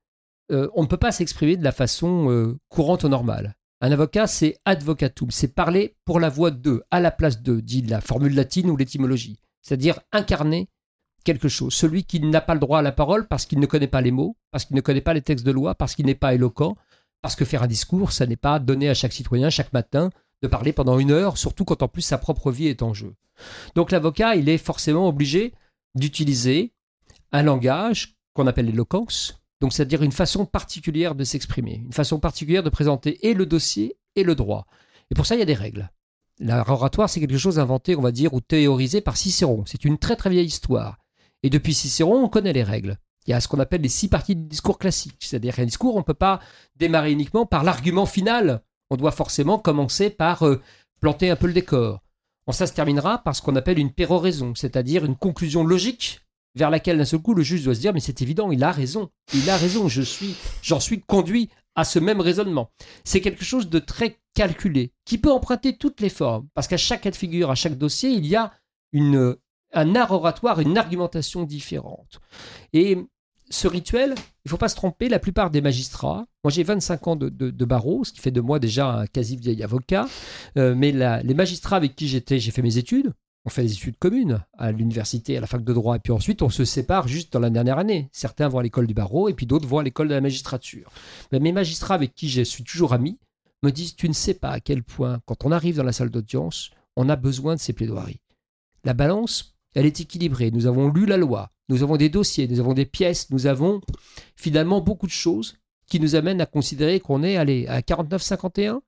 euh, on ne peut pas s'exprimer de la façon euh, courante ou normale. Un avocat, c'est advocatum, c'est parler pour la voix d'eux, à la place d'eux, dit la formule latine ou l'étymologie. C'est-à-dire incarner quelque chose. Celui qui n'a pas le droit à la parole parce qu'il ne connaît pas les mots, parce qu'il ne connaît pas les textes de loi, parce qu'il n'est pas éloquent, parce que faire un discours, ça n'est pas donner à chaque citoyen chaque matin de parler pendant une heure, surtout quand en plus sa propre vie est en jeu. Donc l'avocat, il est forcément obligé d'utiliser un langage qu'on appelle l'éloquence, donc, c'est-à-dire une façon particulière de s'exprimer, une façon particulière de présenter et le dossier et le droit. Et pour ça, il y a des règles. L'art oratoire, c'est quelque chose inventé, on va dire, ou théorisé par Cicéron. C'est une très très vieille histoire. Et depuis Cicéron, on connaît les règles. Il y a ce qu'on appelle les six parties du discours classique. C'est-à-dire qu'un discours, on ne peut pas démarrer uniquement par l'argument final. On doit forcément commencer par euh, planter un peu le décor. Ça se terminera par ce qu'on appelle une péroraison, c'est-à-dire une conclusion logique vers laquelle d'un seul coup le juge doit se dire mais c'est évident, il a raison, il a raison, je suis, j'en suis conduit à ce même raisonnement. C'est quelque chose de très calculé, qui peut emprunter toutes les formes, parce qu'à chaque cas de figure, à chaque dossier, il y a une, un art oratoire, une argumentation différente. Et ce rituel, il faut pas se tromper, la plupart des magistrats, moi j'ai 25 ans de, de, barreau, ce qui fait de moi déjà un quasi vieil avocat, euh, mais les magistrats avec qui j'étais, j'ai fait mes études, on fait des études communes à l'université, à la fac de droit, et puis ensuite on se sépare juste dans la dernière année. Certains vont à l'école du barreau, et puis d'autres vont à l'école de la magistrature. Mais mes magistrats avec qui je suis toujours ami me disent, tu ne sais pas à quel point, quand on arrive dans la salle d'audience, on a besoin de ces plaidoiries. La balance, elle est équilibrée. Nous avons lu la loi, nous avons des dossiers, nous avons des pièces, nous avons finalement beaucoup de choses qui nous amènent à considérer qu'on est allé à 49,51,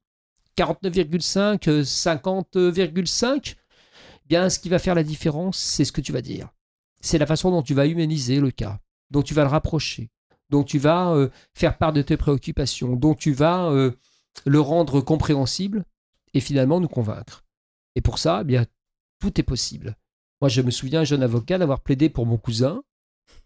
49,5, 50,5. Bien, ce qui va faire la différence, c'est ce que tu vas dire. C'est la façon dont tu vas humaniser le cas, dont tu vas le rapprocher, dont tu vas euh, faire part de tes préoccupations, dont tu vas euh, le rendre compréhensible et finalement nous convaincre. Et pour ça, eh bien, tout est possible. Moi, je me souviens, jeune avocat, d'avoir plaidé pour mon cousin.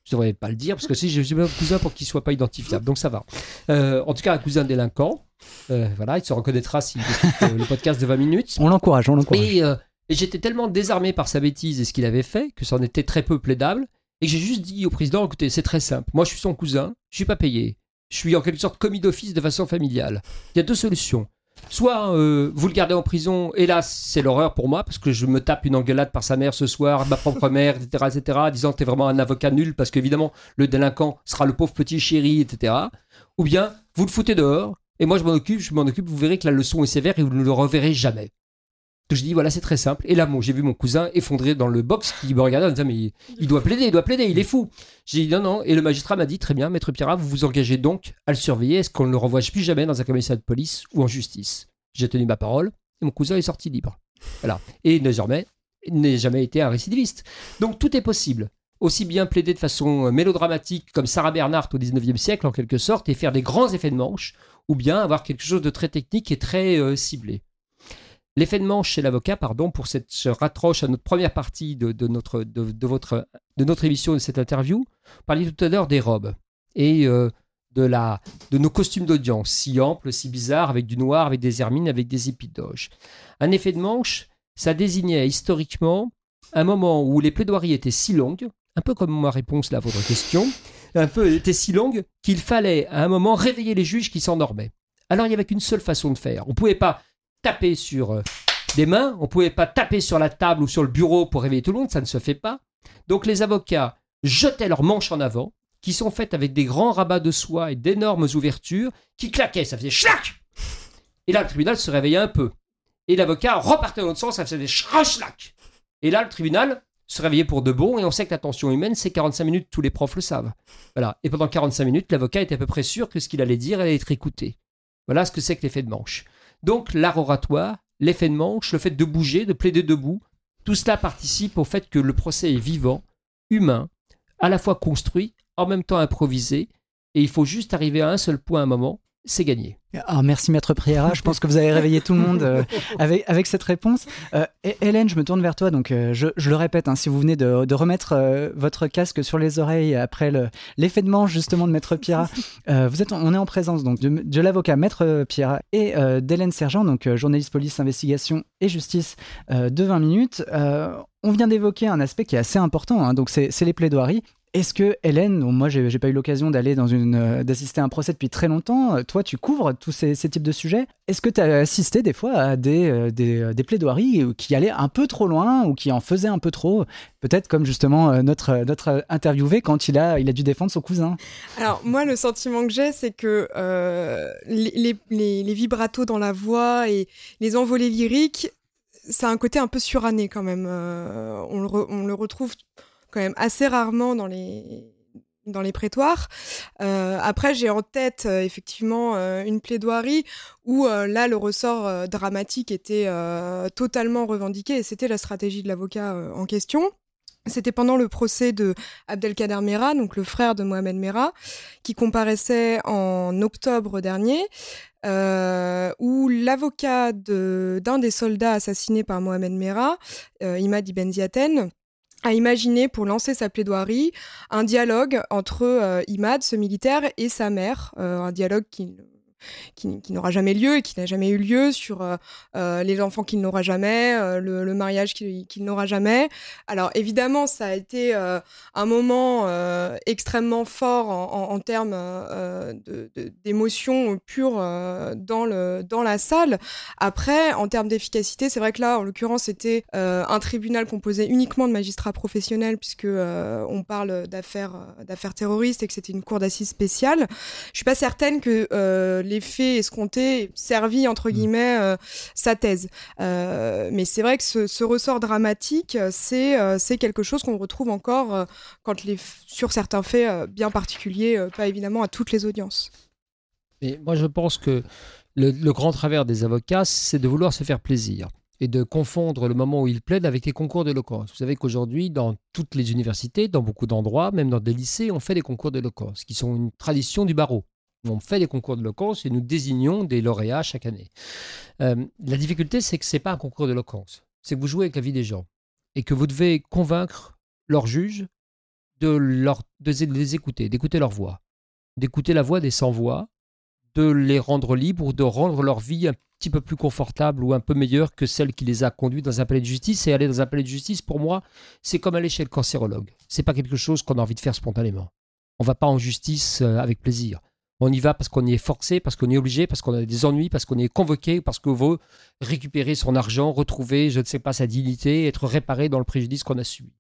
Je ne devrais pas le dire, parce que si j'ai mon cousin pour qu'il ne soit pas identifiable, donc ça va. Euh, en tout cas, un cousin délinquant. Euh, voilà, il se reconnaîtra s'il écoute euh, le podcast de 20 minutes. On l'encourage, on l'encourage. Et, et j'étais tellement désarmé par sa bêtise et ce qu'il avait fait que ça en était très peu plaidable. Et j'ai juste dit au président, écoutez, c'est très simple. Moi, je suis son cousin, je ne suis pas payé. Je suis en quelque sorte commis d'office de façon familiale. Il y a deux solutions. Soit euh, vous le gardez en prison, là c'est l'horreur pour moi, parce que je me tape une engueulade par sa mère ce soir, ma propre mère, etc., etc., disant que t'es vraiment un avocat nul, parce qu'évidemment le délinquant sera le pauvre petit chéri, etc. Ou bien vous le foutez dehors, et moi je m'en occupe, je m'en occupe, vous verrez que la leçon est sévère et vous ne le reverrez jamais. Donc je dis voilà c'est très simple. Et là j'ai vu mon cousin effondré dans le box qui me regardait en disant mais il, doit plaider, il doit plaider, il est fou. J'ai dit non non et le magistrat m'a dit très bien maître Pierrat vous vous engagez donc à le surveiller, est-ce qu'on ne le revoit plus jamais dans un commissariat de police ou en justice? J'ai tenu ma parole et mon cousin est sorti libre. Voilà. Et désormais, il n'a jamais été un récidiviste. Donc tout est possible. Aussi bien plaider de façon mélodramatique comme Sarah Bernhardt au 19e siècle en quelque sorte et faire des grands effets de manche, ou bien avoir quelque chose de très technique et très euh, ciblé. L'effet de manche chez l'avocat, pardon, pour cette se à notre première partie de, notre, de, votre, de notre émission, de cette interview. On parlait tout à l'heure des robes. Et euh, de, la, de nos costumes d'audience, si amples, si bizarres, avec du noir, avec des hermines, avec des épidoges. Un effet de manche, ça désignait historiquement un moment où les plaidoiries étaient si longues, un peu comme ma réponse à votre question, un peu étaient si longues qu'il fallait à un moment réveiller les juges qui s'endormaient. Alors il n'y avait qu'une seule façon de faire. On ne pouvait pas taper sur euh, des mains, on ne pouvait pas taper sur la table ou sur le bureau pour réveiller tout le monde, ça ne se fait pas. Donc les avocats jetaient leurs manches en avant, qui sont faites avec des grands rabats de soie et d'énormes ouvertures qui claquaient, ça faisait schlac Et là, le tribunal se réveillait un peu. Et l'avocat repartait dans l'autre sens, ça faisait schlac Et là, le tribunal se réveillait pour de bon, et on sait que l'attention humaine, c'est 45 minutes, tous les profs le savent. Voilà. Et pendant 45 minutes, l'avocat était à peu près sûr que ce qu'il allait dire allait être écouté. Voilà ce que c'est que l'effet de manche. Donc, l'art oratoire, l'effet de manche, le fait de bouger, de plaider debout, tout cela participe au fait que le procès est vivant, humain, à la fois construit en même temps improvisé, et il faut juste arriver à un seul point à un moment, c'est gagné. Ah, merci Maître Priera, je pense que vous avez réveillé tout le monde euh, avec, avec cette réponse. Euh, Hélène, je me tourne vers toi, donc euh, je, le répète, hein, si vous venez de, remettre votre casque sur les oreilles après l'effet de manche justement de Maître Priera, vous êtes, on est en présence donc de, l'avocat Maître Priera et d'Hélène Sergent, donc journaliste police, investigation et justice de 20 minutes. on vient d'évoquer un aspect qui est assez important, hein, donc c'est les plaidoiries. Est-ce que Hélène, moi j'ai pas eu l'occasion d'aller dans une euh, d'assister à un procès depuis très longtemps, euh, toi tu couvres tous ces, types de sujets. Est-ce que tu as assisté des fois à des, euh, des, plaidoiries qui allaient un peu trop loin ou qui en faisaient un peu trop Peut-être comme justement notre, notre interviewé quand il a, il a dû défendre son cousin? Alors moi le sentiment que j'ai c'est que les, les, vibratos dans la voix et les envolées lyriques, ça a un côté un peu suranné quand même. on, le on le retrouve quand même assez rarement dans les dans les prétoires. Euh, après, j'ai en tête euh, effectivement euh, une plaidoirie où là, le ressort dramatique était totalement revendiqué et c'était la stratégie de l'avocat en question. C'était pendant le procès de Abdelkader Mera, donc le frère de Mohamed Mera, qui comparaissait en octobre dernier, où l'avocat d'un des soldats assassinés par Mohamed Mera, Imad Ibn Ziaten, a imaginé pour lancer sa plaidoirie un dialogue entre euh, Imad, ce militaire, et sa mère, euh, un dialogue qui qui, n'aura jamais lieu et qui n'a jamais eu lieu, sur les enfants qu'il n'aura jamais, le, mariage qu'il n'aura jamais. Alors évidemment, ça a été un moment extrêmement fort en, termes d'émotions pures dans, la salle. Après, en termes d'efficacité, c'est vrai que là, en l'occurrence, c'était un tribunal composé uniquement de magistrats professionnels, puisque on parle d'affaires d'affaires terroristes et que c'était une cour d'assises spéciale. Je suis pas certaine que euh, les faits escomptés servi entre mm. guillemets euh, sa thèse. Euh, mais c'est vrai que ce, ressort dramatique, c'est c'est quelque chose qu'on retrouve encore quand les sur certains faits bien particuliers, pas évidemment à toutes les audiences. Mais moi, je pense que le grand travers des avocats, c'est de vouloir se faire plaisir et de confondre le moment où ils plaident avec les concours d'éloquence. Vous savez qu'aujourd'hui, dans toutes les universités, dans beaucoup d'endroits, même dans des lycées, on fait des concours d'éloquence, qui sont une tradition du barreau. On fait des concours d'éloquence et nous désignons des lauréats chaque année. Euh, la difficulté, c'est que ce n'est pas un concours d'éloquence. C'est que vous jouez avec la vie des gens et que vous devez convaincre leurs juges de, de les écouter, d'écouter leur voix, d'écouter la voix des sans-voix, de les rendre libres, de rendre leur vie un petit peu plus confortable ou un peu meilleure que celle qui les a conduits dans un palais de justice. Et aller dans un palais de justice, pour moi, c'est comme aller chez le cancérologue. C'est pas quelque chose qu'on a envie de faire spontanément. On va pas en justice euh, avec plaisir. On y va parce qu'on y est forcé, parce qu'on est obligé, parce qu'on a des ennuis, parce qu'on est convoqué, parce qu'on veut récupérer son argent, retrouver, je ne sais pas, sa dignité, être réparé dans le préjudice qu'on a subi.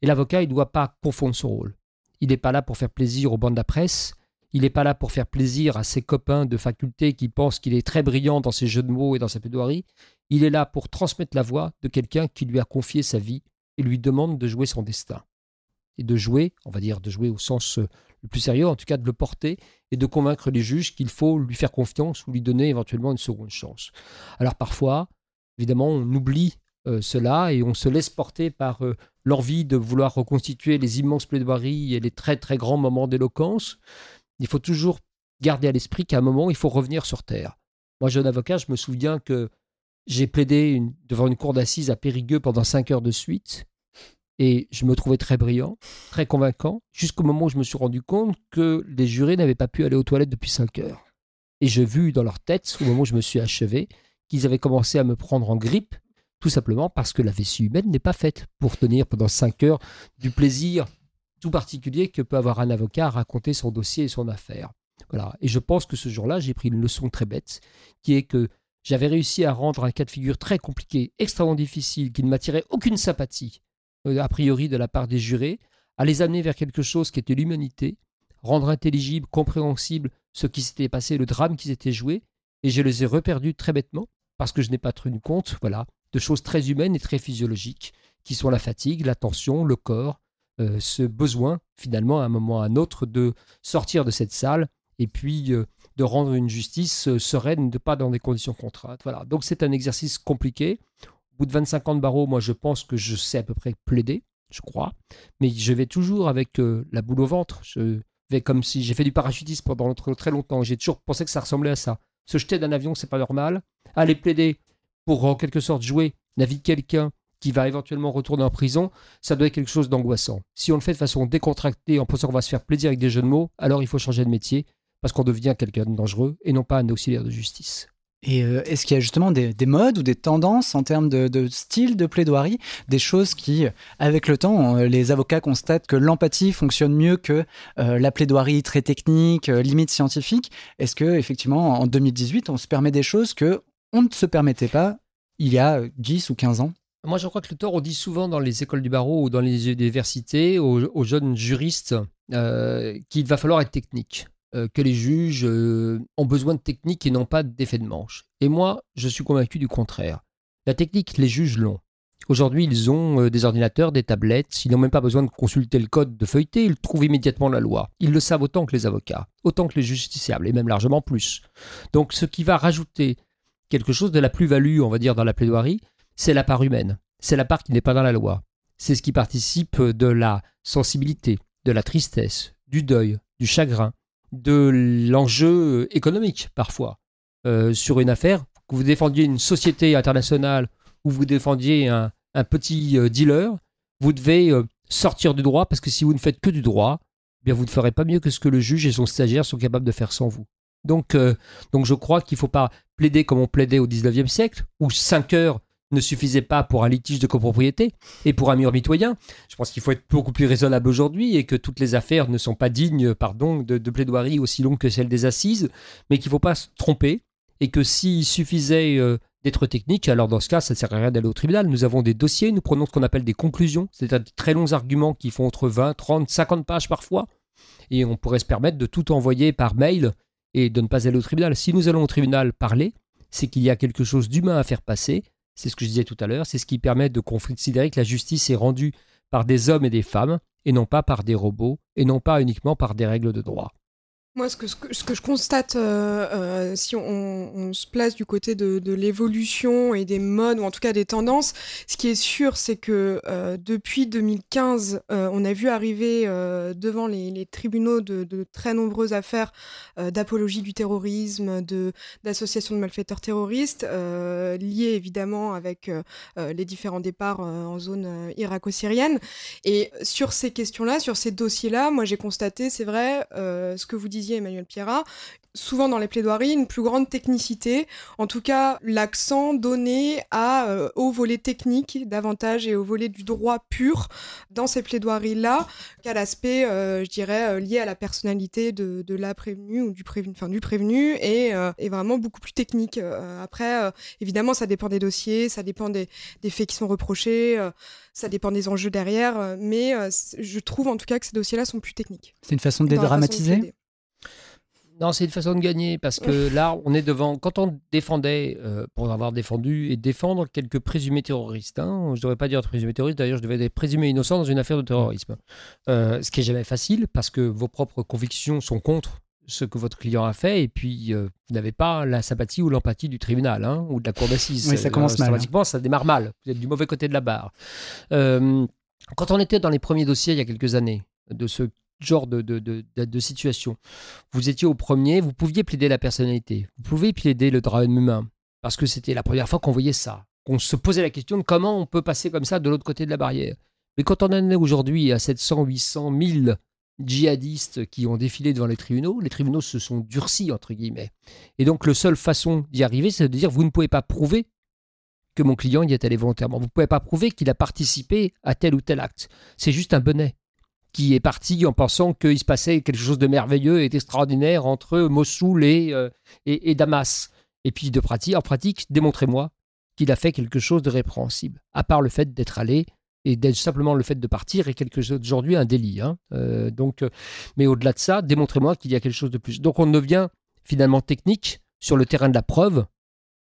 Et l'avocat, il ne doit pas confondre son rôle. Il n'est pas là pour faire plaisir aux bandes de la presse, il n'est pas là pour faire plaisir à ses copains de faculté qui pensent qu'il est très brillant dans ses jeux de mots et dans sa plaidoirie. Il est là pour transmettre la voix de quelqu'un qui lui a confié sa vie et lui demande de jouer son destin. Et de jouer, on va dire de jouer au sens euh, le plus sérieux, en tout cas de le porter et de convaincre les juges qu'il faut lui faire confiance ou lui donner éventuellement une seconde chance. Alors parfois, évidemment, on oublie euh, cela et on se laisse porter par euh, l'envie de vouloir reconstituer les immenses plaidoiries et les très très grands moments d'éloquence il faut toujours garder à l'esprit qu'à un moment, il faut revenir sur Terre. Moi, jeune avocat, je me souviens que j'ai plaidé devant une cour d'assises à Périgueux pendant cinq heures de suite. Et je me trouvais très brillant, très convaincant, jusqu'au moment où je me suis rendu compte que les jurés n'avaient pas pu aller aux toilettes depuis cinq heures. Et j'ai vu dans leur tête, au moment où je me suis achevé, qu'ils avaient commencé à me prendre en grippe, tout simplement parce que la vessie humaine n'est pas faite pour tenir pendant cinq heures du plaisir tout particulier que peut avoir un avocat à raconter son dossier et son affaire. Voilà. Et je pense que ce jour-là, j'ai pris une leçon très bête, qui est que j'avais réussi à rendre un cas de figure très compliqué, extrêmement difficile, qui ne m'attirait aucune sympathie, a priori de la part des jurés, à les amener vers quelque chose qui était l'humanité, rendre intelligible, compréhensible ce qui s'était passé, le drame qui s'était joué, et je les ai reperdus très bêtement, parce que je n'ai pas tenu compte, voilà, de choses très humaines et très physiologiques, qui sont la fatigue, la tension, le corps, euh, ce besoin, finalement, à un moment ou à un autre, de sortir de cette salle et puis euh, de rendre une justice euh, sereine, de pas dans des conditions contraintes. Voilà. Donc c'est un exercice compliqué. Au bout de 25 ans de barreau, moi je pense que je sais à peu près plaider, je crois, mais je vais toujours avec la boule au ventre. Je vais comme si j'ai fait du parachutisme pendant très longtemps. J'ai toujours pensé que ça ressemblait à ça. Se jeter d'un avion, c'est pas normal. Aller plaider pour en quelque sorte jouer la vie de quelqu'un qui va éventuellement retourner en prison, ça doit être quelque chose d'angoissant. Si on le fait de façon décontractée en pensant qu'on va se faire plaisir avec des jeux de mots, alors il faut changer de métier parce qu'on devient quelqu'un de dangereux et non pas un auxiliaire de justice. Et euh, est-ce qu'il y a justement des, modes ou des tendances en termes de, style de plaidoirie, des choses qui, avec le temps, euh, les avocats constatent que l'empathie fonctionne mieux que euh, la plaidoirie très technique, limite scientifique? Est-ce que effectivement, en 2018, on se permet des choses que on ne se permettait pas il y a 10 ou 15 ans? Moi, je crois que le tort, on dit souvent dans les écoles du barreau ou dans les universités aux, jeunes juristes qu'il va falloir être technique, euh, que les juges euh, ont besoin de technique et non pas d'effet de manche. Et moi, je suis convaincu du contraire. La technique, les juges l'ont. Aujourd'hui, ils ont des ordinateurs, des tablettes, ils n'ont même pas besoin de consulter le code de feuilleté, ils trouvent immédiatement la loi. Ils le savent autant que les avocats, autant que les justiciables, et même largement plus. Donc ce qui va rajouter quelque chose de la plus-value, on va dire, dans la plaidoirie, c'est la part humaine. C'est la part qui n'est pas dans la loi. C'est ce qui participe de la sensibilité, de la tristesse, du deuil, du chagrin, de l'enjeu économique parfois. Euh, sur une affaire, que vous défendiez une société internationale ou vous défendiez un, petit euh, dealer, vous devez euh, sortir du droit parce que si vous ne faites que du droit, eh bien vous ne ferez pas mieux que ce que le juge et son stagiaire sont capables de faire sans vous. Donc, euh, donc je crois qu'il ne faut pas plaider comme on plaidait au 19e siècle, où 5 heures ne suffisaient pas pour un litige de copropriété et pour un mur mitoyen. Je pense qu'il faut être beaucoup plus raisonnable aujourd'hui et que toutes les affaires ne sont pas dignes pardon, de, de plaidoiries aussi longues que celles des assises, mais qu'il ne faut pas se tromper et que s'il suffisait euh, d'être technique, alors dans ce cas, ça ne sert à rien d'aller au tribunal. Nous avons des dossiers, nous prenons ce qu'on appelle des conclusions, c'est-à-dire des très longs arguments qui font entre 20, 30, 50 pages parfois, et on pourrait se permettre de tout envoyer par mail et de ne pas aller au tribunal. Si nous allons au tribunal parler, c'est qu'il y a quelque chose d'humain à faire passer, c'est ce que je disais tout à l'heure, c'est ce qui permet de considérer que la justice est rendue par des hommes et des femmes, et non pas par des robots, et non pas uniquement par des règles de droit. Moi, ce que, je constate, euh, euh, si on, se place du côté de, l'évolution et des modes, ou en tout cas des tendances, ce qui est sûr, c'est que euh, depuis 2015, on a vu arriver devant les, tribunaux de, très nombreuses affaires d'apologie du terrorisme, d'association de, malfaiteurs terroristes, liées évidemment avec les différents départs en zone irako-syrienne. Et sur ces questions-là, sur ces dossiers-là, moi j'ai constaté, c'est vrai, ce que vous disiez, Emmanuel Pierrat, souvent dans les plaidoiries, une plus grande technicité, en tout cas l'accent donné à, euh, au volet technique davantage et au volet du droit pur dans ces plaidoiries-là qu'à l'aspect, euh, je dirais, euh, lié à la personnalité de, la prévenue ou du prévenu, enfin, du prévenu et, est vraiment beaucoup plus technique. après, évidemment, ça dépend des dossiers, ça dépend des, des faits qui sont reprochés, ça dépend des enjeux derrière, mais je trouve en tout cas que ces dossiers-là sont plus techniques. C'est une façon de dédramatiser? Non, c'est une façon de gagner parce que là, on est devant. Quand on défendait, euh, pour avoir défendu et défendre quelques présumés terroristes, hein, je ne devrais pas dire présumés terroristes, d'ailleurs, je devais être présumé innocent dans une affaire de terrorisme. Euh, ce qui est jamais facile parce que vos propres convictions sont contre ce que votre client a fait et puis euh, vous n'avez pas la sympathie ou l'empathie du tribunal hein, ou de la cour d'assises. Oui, ça commence mal. Hein. ça démarre mal. Vous êtes du mauvais côté de la barre. quand on était dans les premiers dossiers il y a quelques années, de ce genre de, de, de, situation. Vous étiez au premier, vous pouviez plaider la personnalité, vous pouvez plaider le drame humain, parce que c'était la première fois qu'on voyait ça, qu'on se posait la question de comment on peut passer comme ça de l'autre côté de la barrière. Mais quand on en est aujourd'hui à 700, 800, 1000 djihadistes qui ont défilé devant les tribunaux, les tribunaux se sont durcis, entre guillemets. Et donc, la seule façon d'y arriver, c'est de dire, vous ne pouvez pas prouver que mon client y est allé volontairement. Vous ne pouvez pas prouver qu'il a participé à tel ou tel acte. C'est juste un bonnet qui est parti en pensant qu'il se passait quelque chose de merveilleux et d'extraordinaire entre Mossoul et, euh, et, Damas. Et puis de pratique, en pratique, démontrez-moi qu'il a fait quelque chose de répréhensible, à part le fait d'être allé et simplement le fait de partir est aujourd'hui un délit. Hein. Euh, donc, euh, mais au-delà de ça, démontrez-moi qu'il y a quelque chose de plus. Donc on devient finalement technique sur le terrain de la preuve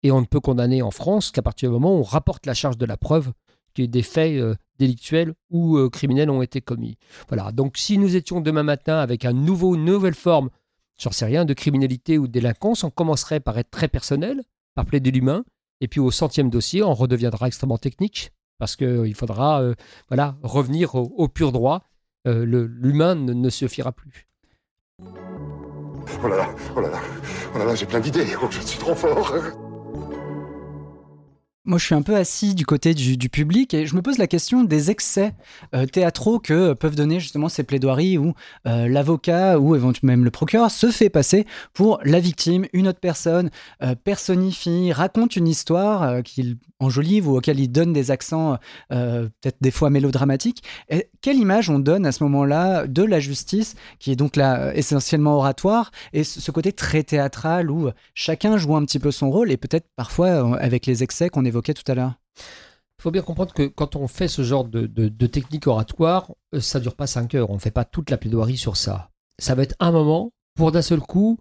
et on ne peut condamner en France qu'à partir du moment où on rapporte la charge de la preuve que des faits délictuels ou euh, criminels ont été commis. Voilà, donc si nous étions demain matin avec un nouveau, une nouvelle forme, j'en sais rien, de criminalité ou de délinquance, on commencerait par être très personnel, par plaider l'humain, et puis au centième dossier, on redeviendra extrêmement technique, parce qu'il euh, faudra euh, voilà, revenir au, pur droit. L'humain ne, ne suffira plus. Oh là là, oh là là, oh là là, j'ai plein d'idées, oh, je suis trop fort. Moi, je suis un peu assis du côté du, public et je me pose la question des excès euh, théâtraux que peuvent donner justement ces plaidoiries où euh, l'avocat ou éventuellement même le procureur se fait passer pour la victime, une autre personne, euh, personnifie, raconte une histoire qu'il enjolive ou auquel il donne des accents peut-être des fois mélodramatiques. Quelle image on donne à ce moment-là de la justice qui est donc là essentiellement oratoire et ce côté très théâtral où chacun joue un petit peu son rôle et peut-être parfois avec les excès qu'on évoquait tout à l'heure. Il faut bien comprendre que quand on fait ce genre de, technique oratoire, euh, ça dure pas 5 heures. On ne fait pas toute la plaidoirie sur ça. Ça va être un moment pour d'un seul coup,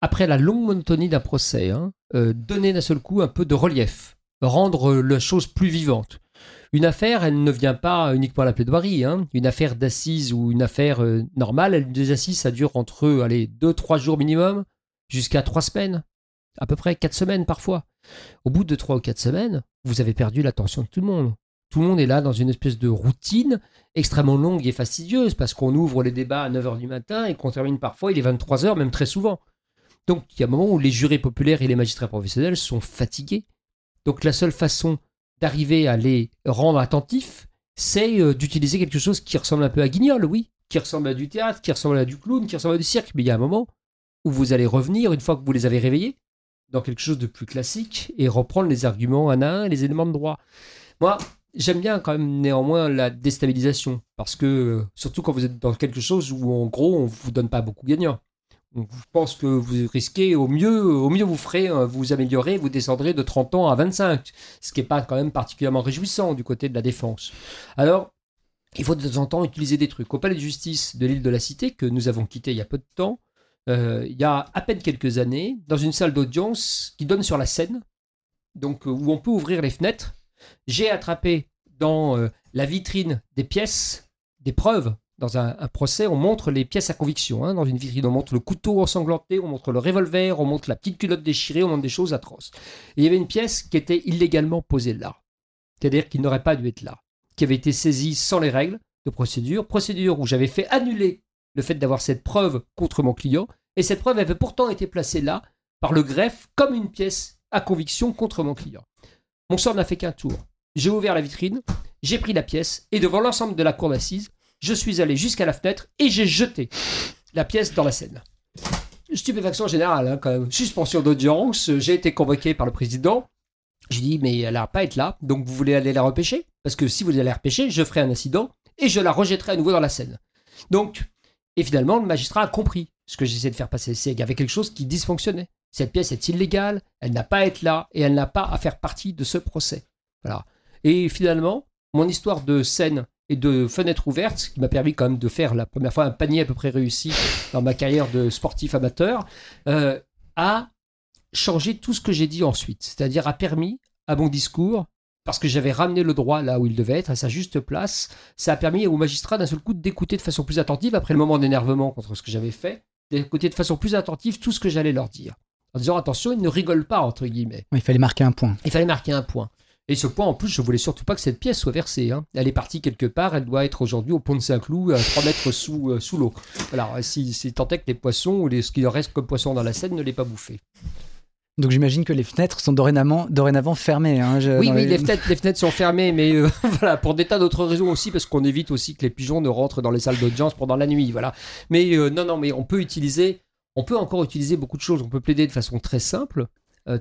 après la longue monotonie d'un procès, hein, euh, donner d'un seul coup un peu de relief, rendre la chose plus vivante. Une affaire, elle ne vient pas uniquement à la plaidoirie. Hein. Une affaire d'assises ou une affaire euh, normale, des assises, ça dure entre allez, 2-3 jours minimum, jusqu'à 3 semaines à peu près 4 semaines parfois. Au bout de 3 ou 4 semaines, vous avez perdu l'attention de tout le monde. Tout le monde est là dans une espèce de routine extrêmement longue et fastidieuse parce qu'on ouvre les débats à 9h du matin et qu'on termine parfois, il est 23h, même très souvent. Donc il y a un moment où les jurés populaires et les magistrats professionnels sont fatigués. Donc la seule façon d'arriver à les rendre attentifs, c'est euh, d'utiliser quelque chose qui ressemble un peu à Guignol, oui, qui ressemble à du théâtre, qui ressemble à du clown, qui ressemble à du cirque. Mais il y a un moment, où vous allez revenir, une fois que vous les avez réveillés, dans quelque chose de plus classique et reprendre les arguments un à un et les éléments de droit. Moi, j'aime bien quand même néanmoins la déstabilisation, parce que surtout quand vous êtes dans quelque chose où en gros on vous donne pas beaucoup gagnant. Donc, je pense que vous risquez au mieux, au mieux vous ferez, euh, vous améliorez, vous descendrez de 30 ans à 25, ce qui n'est pas quand même particulièrement réjouissant du côté de la défense. Alors, il faut de temps en temps utiliser des trucs. Au palais de justice de l'île de la Cité, que nous avons quitté il y a peu de temps, euh, il y a à peine quelques années, dans une salle d'audience qui donne sur la Seine, donc euh, où on peut ouvrir les fenêtres, j'ai attrapé dans la vitrine des pièces, des preuves dans un, procès, on montre les pièces à conviction. Hein, dans une vitrine, on montre le couteau ensanglanté, on montre le revolver, on montre la petite culotte déchirée, on montre des choses atroces. Et il y avait une pièce qui était illégalement posée là. C'est-à-dire qu'il n'aurait pas dû être là. Qui avait été saisie sans les règles de procédure. Procédure où j'avais fait annuler le fait d'avoir cette preuve contre mon client. Et cette preuve avait pourtant été placée là par le greffe comme une pièce à conviction contre mon client. Mon sort n'a fait qu'un tour. J'ai ouvert la vitrine, j'ai pris la pièce et devant l'ensemble de la cour d'assises, je suis allé jusqu'à la fenêtre et j'ai jeté la pièce dans la Seine. Stupéfaction générale, hein, quand même. Suspension d'audience, j'ai été convoqué par le président. J'ai dit, mais elle n'a pas être là, donc vous voulez aller la repêcher? Parce que si vous allez la repêcher, je ferai un incident et je la rejetterai à nouveau dans la Seine. Donc, et finalement, le magistrat a compris ce que j'essaie de faire passer. C'est qu'il y avait quelque chose qui dysfonctionnait. Cette pièce est illégale, elle n'a pas à être là et elle n'a pas à faire partie de ce procès. Voilà. Et finalement, mon histoire de scène et de fenêtres ouvertes, qui m'a permis quand même de faire la première fois un panier à peu près réussi dans ma carrière de sportif amateur, euh, a changé tout ce que j'ai dit ensuite. C'est-à-dire a permis à mon discours, parce que j'avais ramené le droit là où il devait être, à sa juste place, ça a permis aux magistrats d'un seul coup d'écouter de façon plus attentive, après le moment d'énervement contre ce que j'avais fait, d'écouter de façon plus attentive tout ce que j'allais leur dire. En disant attention, ils ne rigolent pas, entre guillemets. il fallait marquer un point. Il fallait marquer un point. Et ce point, en plus, je voulais surtout pas que cette pièce soit versée. Hein. Elle est partie quelque part, elle doit être aujourd'hui au pont de Saint-Cloud, à 3 mètres sous, euh, sous l'eau. Alors, si, c'est tant est que les poissons, ou les, ce qui reste comme poisson dans la Seine, ne l'est pas bouffé. Donc j'imagine que les fenêtres sont dorénavant, dorénavant fermées. Hein, oui, oui, les... fenêtres, les... fenêtres, sont fermées, mais euh, voilà, pour des tas d'autres raisons aussi, parce qu'on évite aussi que les pigeons ne rentrent dans les salles d'audience pendant la nuit. Voilà. Mais euh, non, non, mais on peut utiliser, on peut encore utiliser beaucoup de choses. On peut plaider de façon très simple,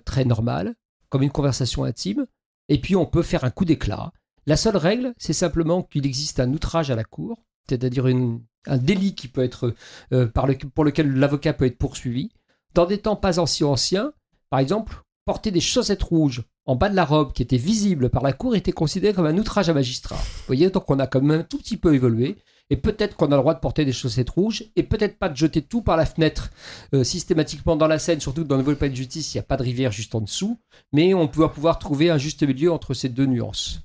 très normale, comme une conversation intime et puis on peut faire un coup d'éclat. La seule règle, c'est simplement qu'il existe un outrage à la cour, c'est-à-dire un délit qui peut être euh, par le, pour lequel l'avocat peut être poursuivi. Dans des temps pas si anciens, par exemple, porter des chaussettes rouges en bas de la robe qui était visible par la cour était considéré comme un outrage à magistrat. Vous voyez, donc on a quand même un tout petit peu évolué. Et peut-être qu'on a le droit de porter des chaussettes rouges, et peut-être pas de jeter tout par la fenêtre euh, systématiquement dans la Seine, surtout dans le palais de justice, il n'y a pas de rivière juste en dessous, mais on peut pouvoir trouver un juste milieu entre ces deux nuances.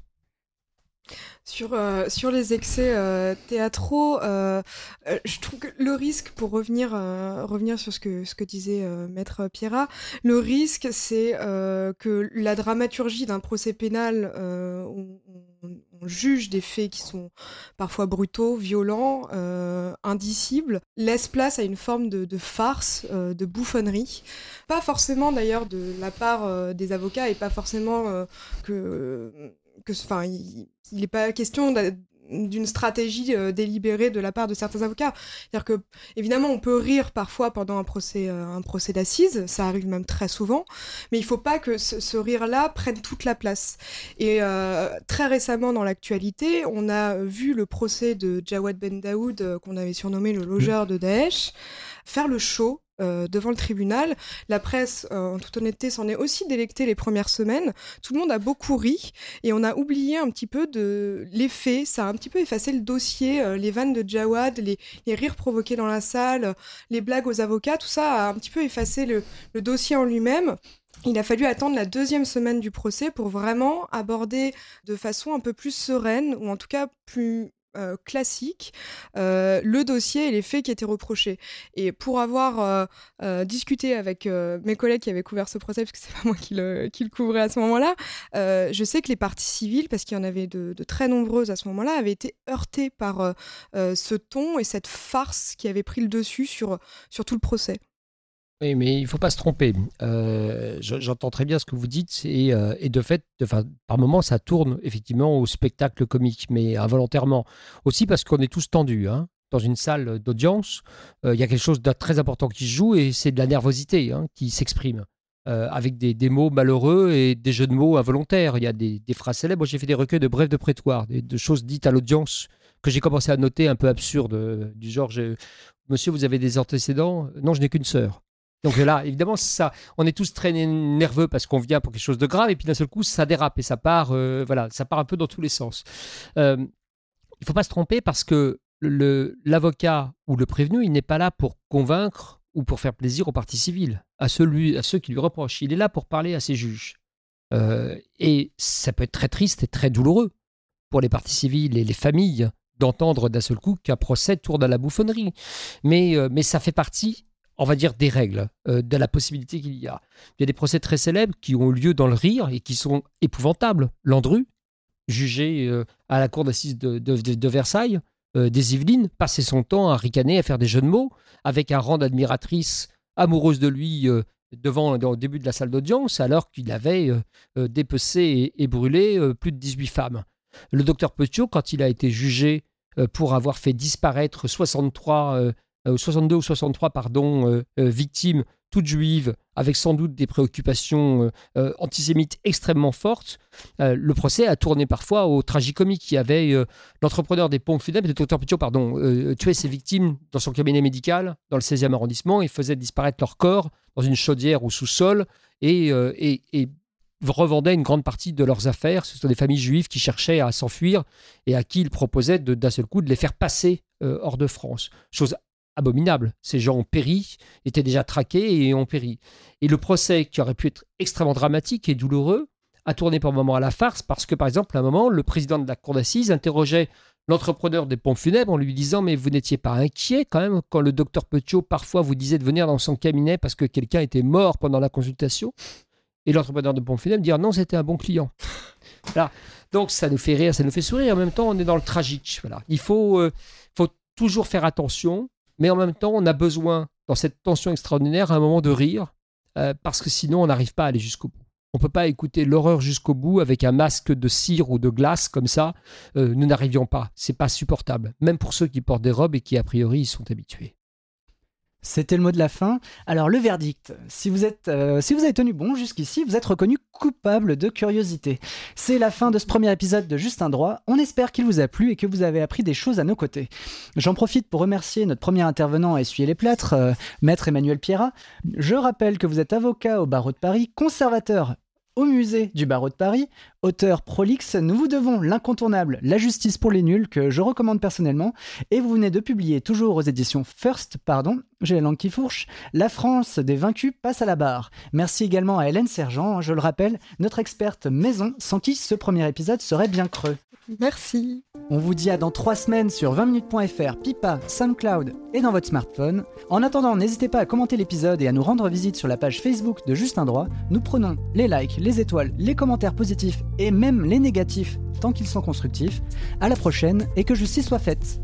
Sur, euh, sur les excès euh, théâtraux, je trouve que le risque, pour revenir, revenir sur ce que, ce que disait Maître Pierrat, le risque, c'est que la dramaturgie d'un procès pénal, on, juge des faits qui sont parfois brutaux, violents, euh, indicibles, laisse place à une forme de, farce, euh, de bouffonnerie. Pas forcément d'ailleurs de la part euh, des avocats et pas forcément que... Enfin, il n'est pas question d'une stratégie euh, délibérée de la part de certains avocats. C'est-à-dire que, évidemment, on peut rire parfois pendant un procès, euh, un procès d'assises, ça arrive même très souvent, mais il ne faut pas que ce, rire-là prenne toute la place. Et euh, très récemment, dans l'actualité, on a vu le procès de Jawad Ben Daoud, qu'on avait surnommé le logeur de Daesh, faire le show euh, devant le tribunal. La presse, euh, en toute honnêteté, s'en est aussi délectée les premières semaines. Tout le monde a beaucoup ri et on a oublié un petit peu de l'effet. Ça a un petit peu effacé le dossier, euh, les vannes de Jawad, les, rires provoqués dans la salle, les blagues aux avocats, tout ça a un petit peu effacé le, le dossier en lui-même. Il a fallu attendre la deuxième semaine du procès pour vraiment aborder de façon un peu plus sereine, ou en tout cas plus euh, classique euh, le dossier et les faits qui étaient reprochés. Et pour avoir euh, discuté avec mes collègues qui avaient couvert ce procès, parce que c'est pas moi qui le, couvrais à ce moment-là, je sais que les parties civiles, parce qu'il y en avait de, de, très nombreuses à ce moment-là, avaient été heurtées par ce ton et cette farce qui avait pris le dessus sur, sur tout le procès. Oui, mais il ne faut pas se tromper. Euh, j'entends très bien ce que vous dites et, euh, de fait, par moments, ça tourne effectivement au spectacle comique, mais involontairement. Aussi parce qu'on est tous tendus. Hein. dans une salle d'audience, il y a quelque chose de très important qui se joue et c'est de la nervosité hein, qui s'exprime. avec des, mots malheureux et des jeux de mots involontaires. Il y a des, phrases célèbres. J'ai fait des recueils de brèves de prétoire, de choses dites à l'audience que j'ai commencé à noter un peu absurdes, du genre Monsieur, vous avez des antécédents? Non, je n'ai qu'une sœur. Donc là, évidemment, ça, on est tous très nerveux parce qu'on vient pour quelque chose de grave, et puis d'un seul coup, ça dérape et ça part, euh, voilà, ça part un peu dans tous les sens. Euh, il faut pas se tromper parce que l'avocat ou le prévenu, il n'est pas là pour convaincre ou pour faire plaisir aux parties civiles, à, celui, à ceux qui lui reprochent. Il est là pour parler à ses juges. Euh, et ça peut être très triste et très douloureux pour les parties civiles et les familles d'entendre d'un seul coup qu'un procès tourne à la bouffonnerie. Mais, mais ça fait partie on va dire, des règles, euh, de la possibilité qu'il y a. Il y a des procès très célèbres qui ont lieu dans le rire et qui sont épouvantables. Landru, jugé euh, à la cour d'assises de, Versailles, euh, des Yvelines, passait son temps à ricaner, à faire des jeux de mots, avec un rang d'admiratrice amoureuse de lui devant au début de la salle d'audience, alors qu'il avait dépecé et, brûlé plus de 18 femmes. Le docteur Petiot, quand il a été jugé pour avoir fait disparaître 63 62 euh, ou 63 pardon, euh, euh, victimes, toutes juives, avec sans doute des préoccupations antisémites extrêmement fortes. le procès a tourné parfois au tragicomique. Y avait l'entrepreneur des pompes funèbres, le docteur Picot, pardon, tuait ses victimes dans son cabinet médical, dans le 16e arrondissement, et faisait disparaître leur corps dans une chaudière ou sous-sol, et, et, et revendait une grande partie de leurs affaires. Ce sont des familles juives qui cherchaient à s'enfuir et à qui il proposait d'un seul coup de les faire passer hors de France. Chose abominable. Ces gens ont péri, étaient déjà traqués et ont péri. Et le procès, qui aurait pu être extrêmement dramatique et douloureux, a tourné par moment à la farce parce que, par exemple, à un moment, le président de la cour d'assises interrogeait l'entrepreneur des pompes funèbres en lui disant Mais vous n'étiez pas inquiet quand même quand le docteur Petiot parfois vous disait de venir dans son cabinet parce que quelqu'un était mort pendant la consultation? Et l'entrepreneur de pompes funèbres dit Non, c'était un bon client. voilà. Donc ça nous fait rire, ça nous fait sourire. En même temps, on est dans le tragique. Voilà. Il faut, euh, faut toujours faire attention mais en même temps, on a besoin, dans cette tension extraordinaire, un moment de rire, euh, parce que sinon, on n'arrive pas à aller jusqu'au bout. On ne peut pas écouter l'horreur jusqu'au bout avec un masque de cire ou de glace comme ça. Euh, nous n'arrivions pas. C'est pas supportable, même pour ceux qui portent des robes et qui, a priori, y sont habitués. C'était le mot de la fin. Alors le verdict, si vous, êtes, euh, avez tenu bon jusqu'ici, vous êtes reconnu coupable de curiosité. C'est la fin de ce premier épisode de Juste un droit. On espère qu'il vous a plu et que vous avez appris des choses à nos côtés. J'en profite pour remercier notre premier intervenant à essuyer les plâtres, euh, maître Emmanuel Pierrat. Je rappelle que vous êtes avocat au barreau de Paris, conservateur au musée du barreau de Paris, auteur prolixe, nous vous devons l'incontournable La justice pour les nuls que je recommande personnellement et vous venez de publier toujours aux éditions First, pardon, j'ai la langue qui fourche, La France des vaincus passe à la barre. Merci également à Hélène Sergent, je le rappelle, notre experte maison sans qui ce premier épisode serait bien creux. Merci. On vous dit à dans 3 semaines sur 20minutes.fr, Pipa, SoundCloud et dans votre smartphone. En attendant, n'hésitez pas à commenter l'épisode et à nous rendre visite sur la page Facebook de Juste un droit. Nous prenons les likes, les étoiles, les commentaires positifs et même les négatifs tant qu'ils sont constructifs. À la prochaine et que justice soit faite.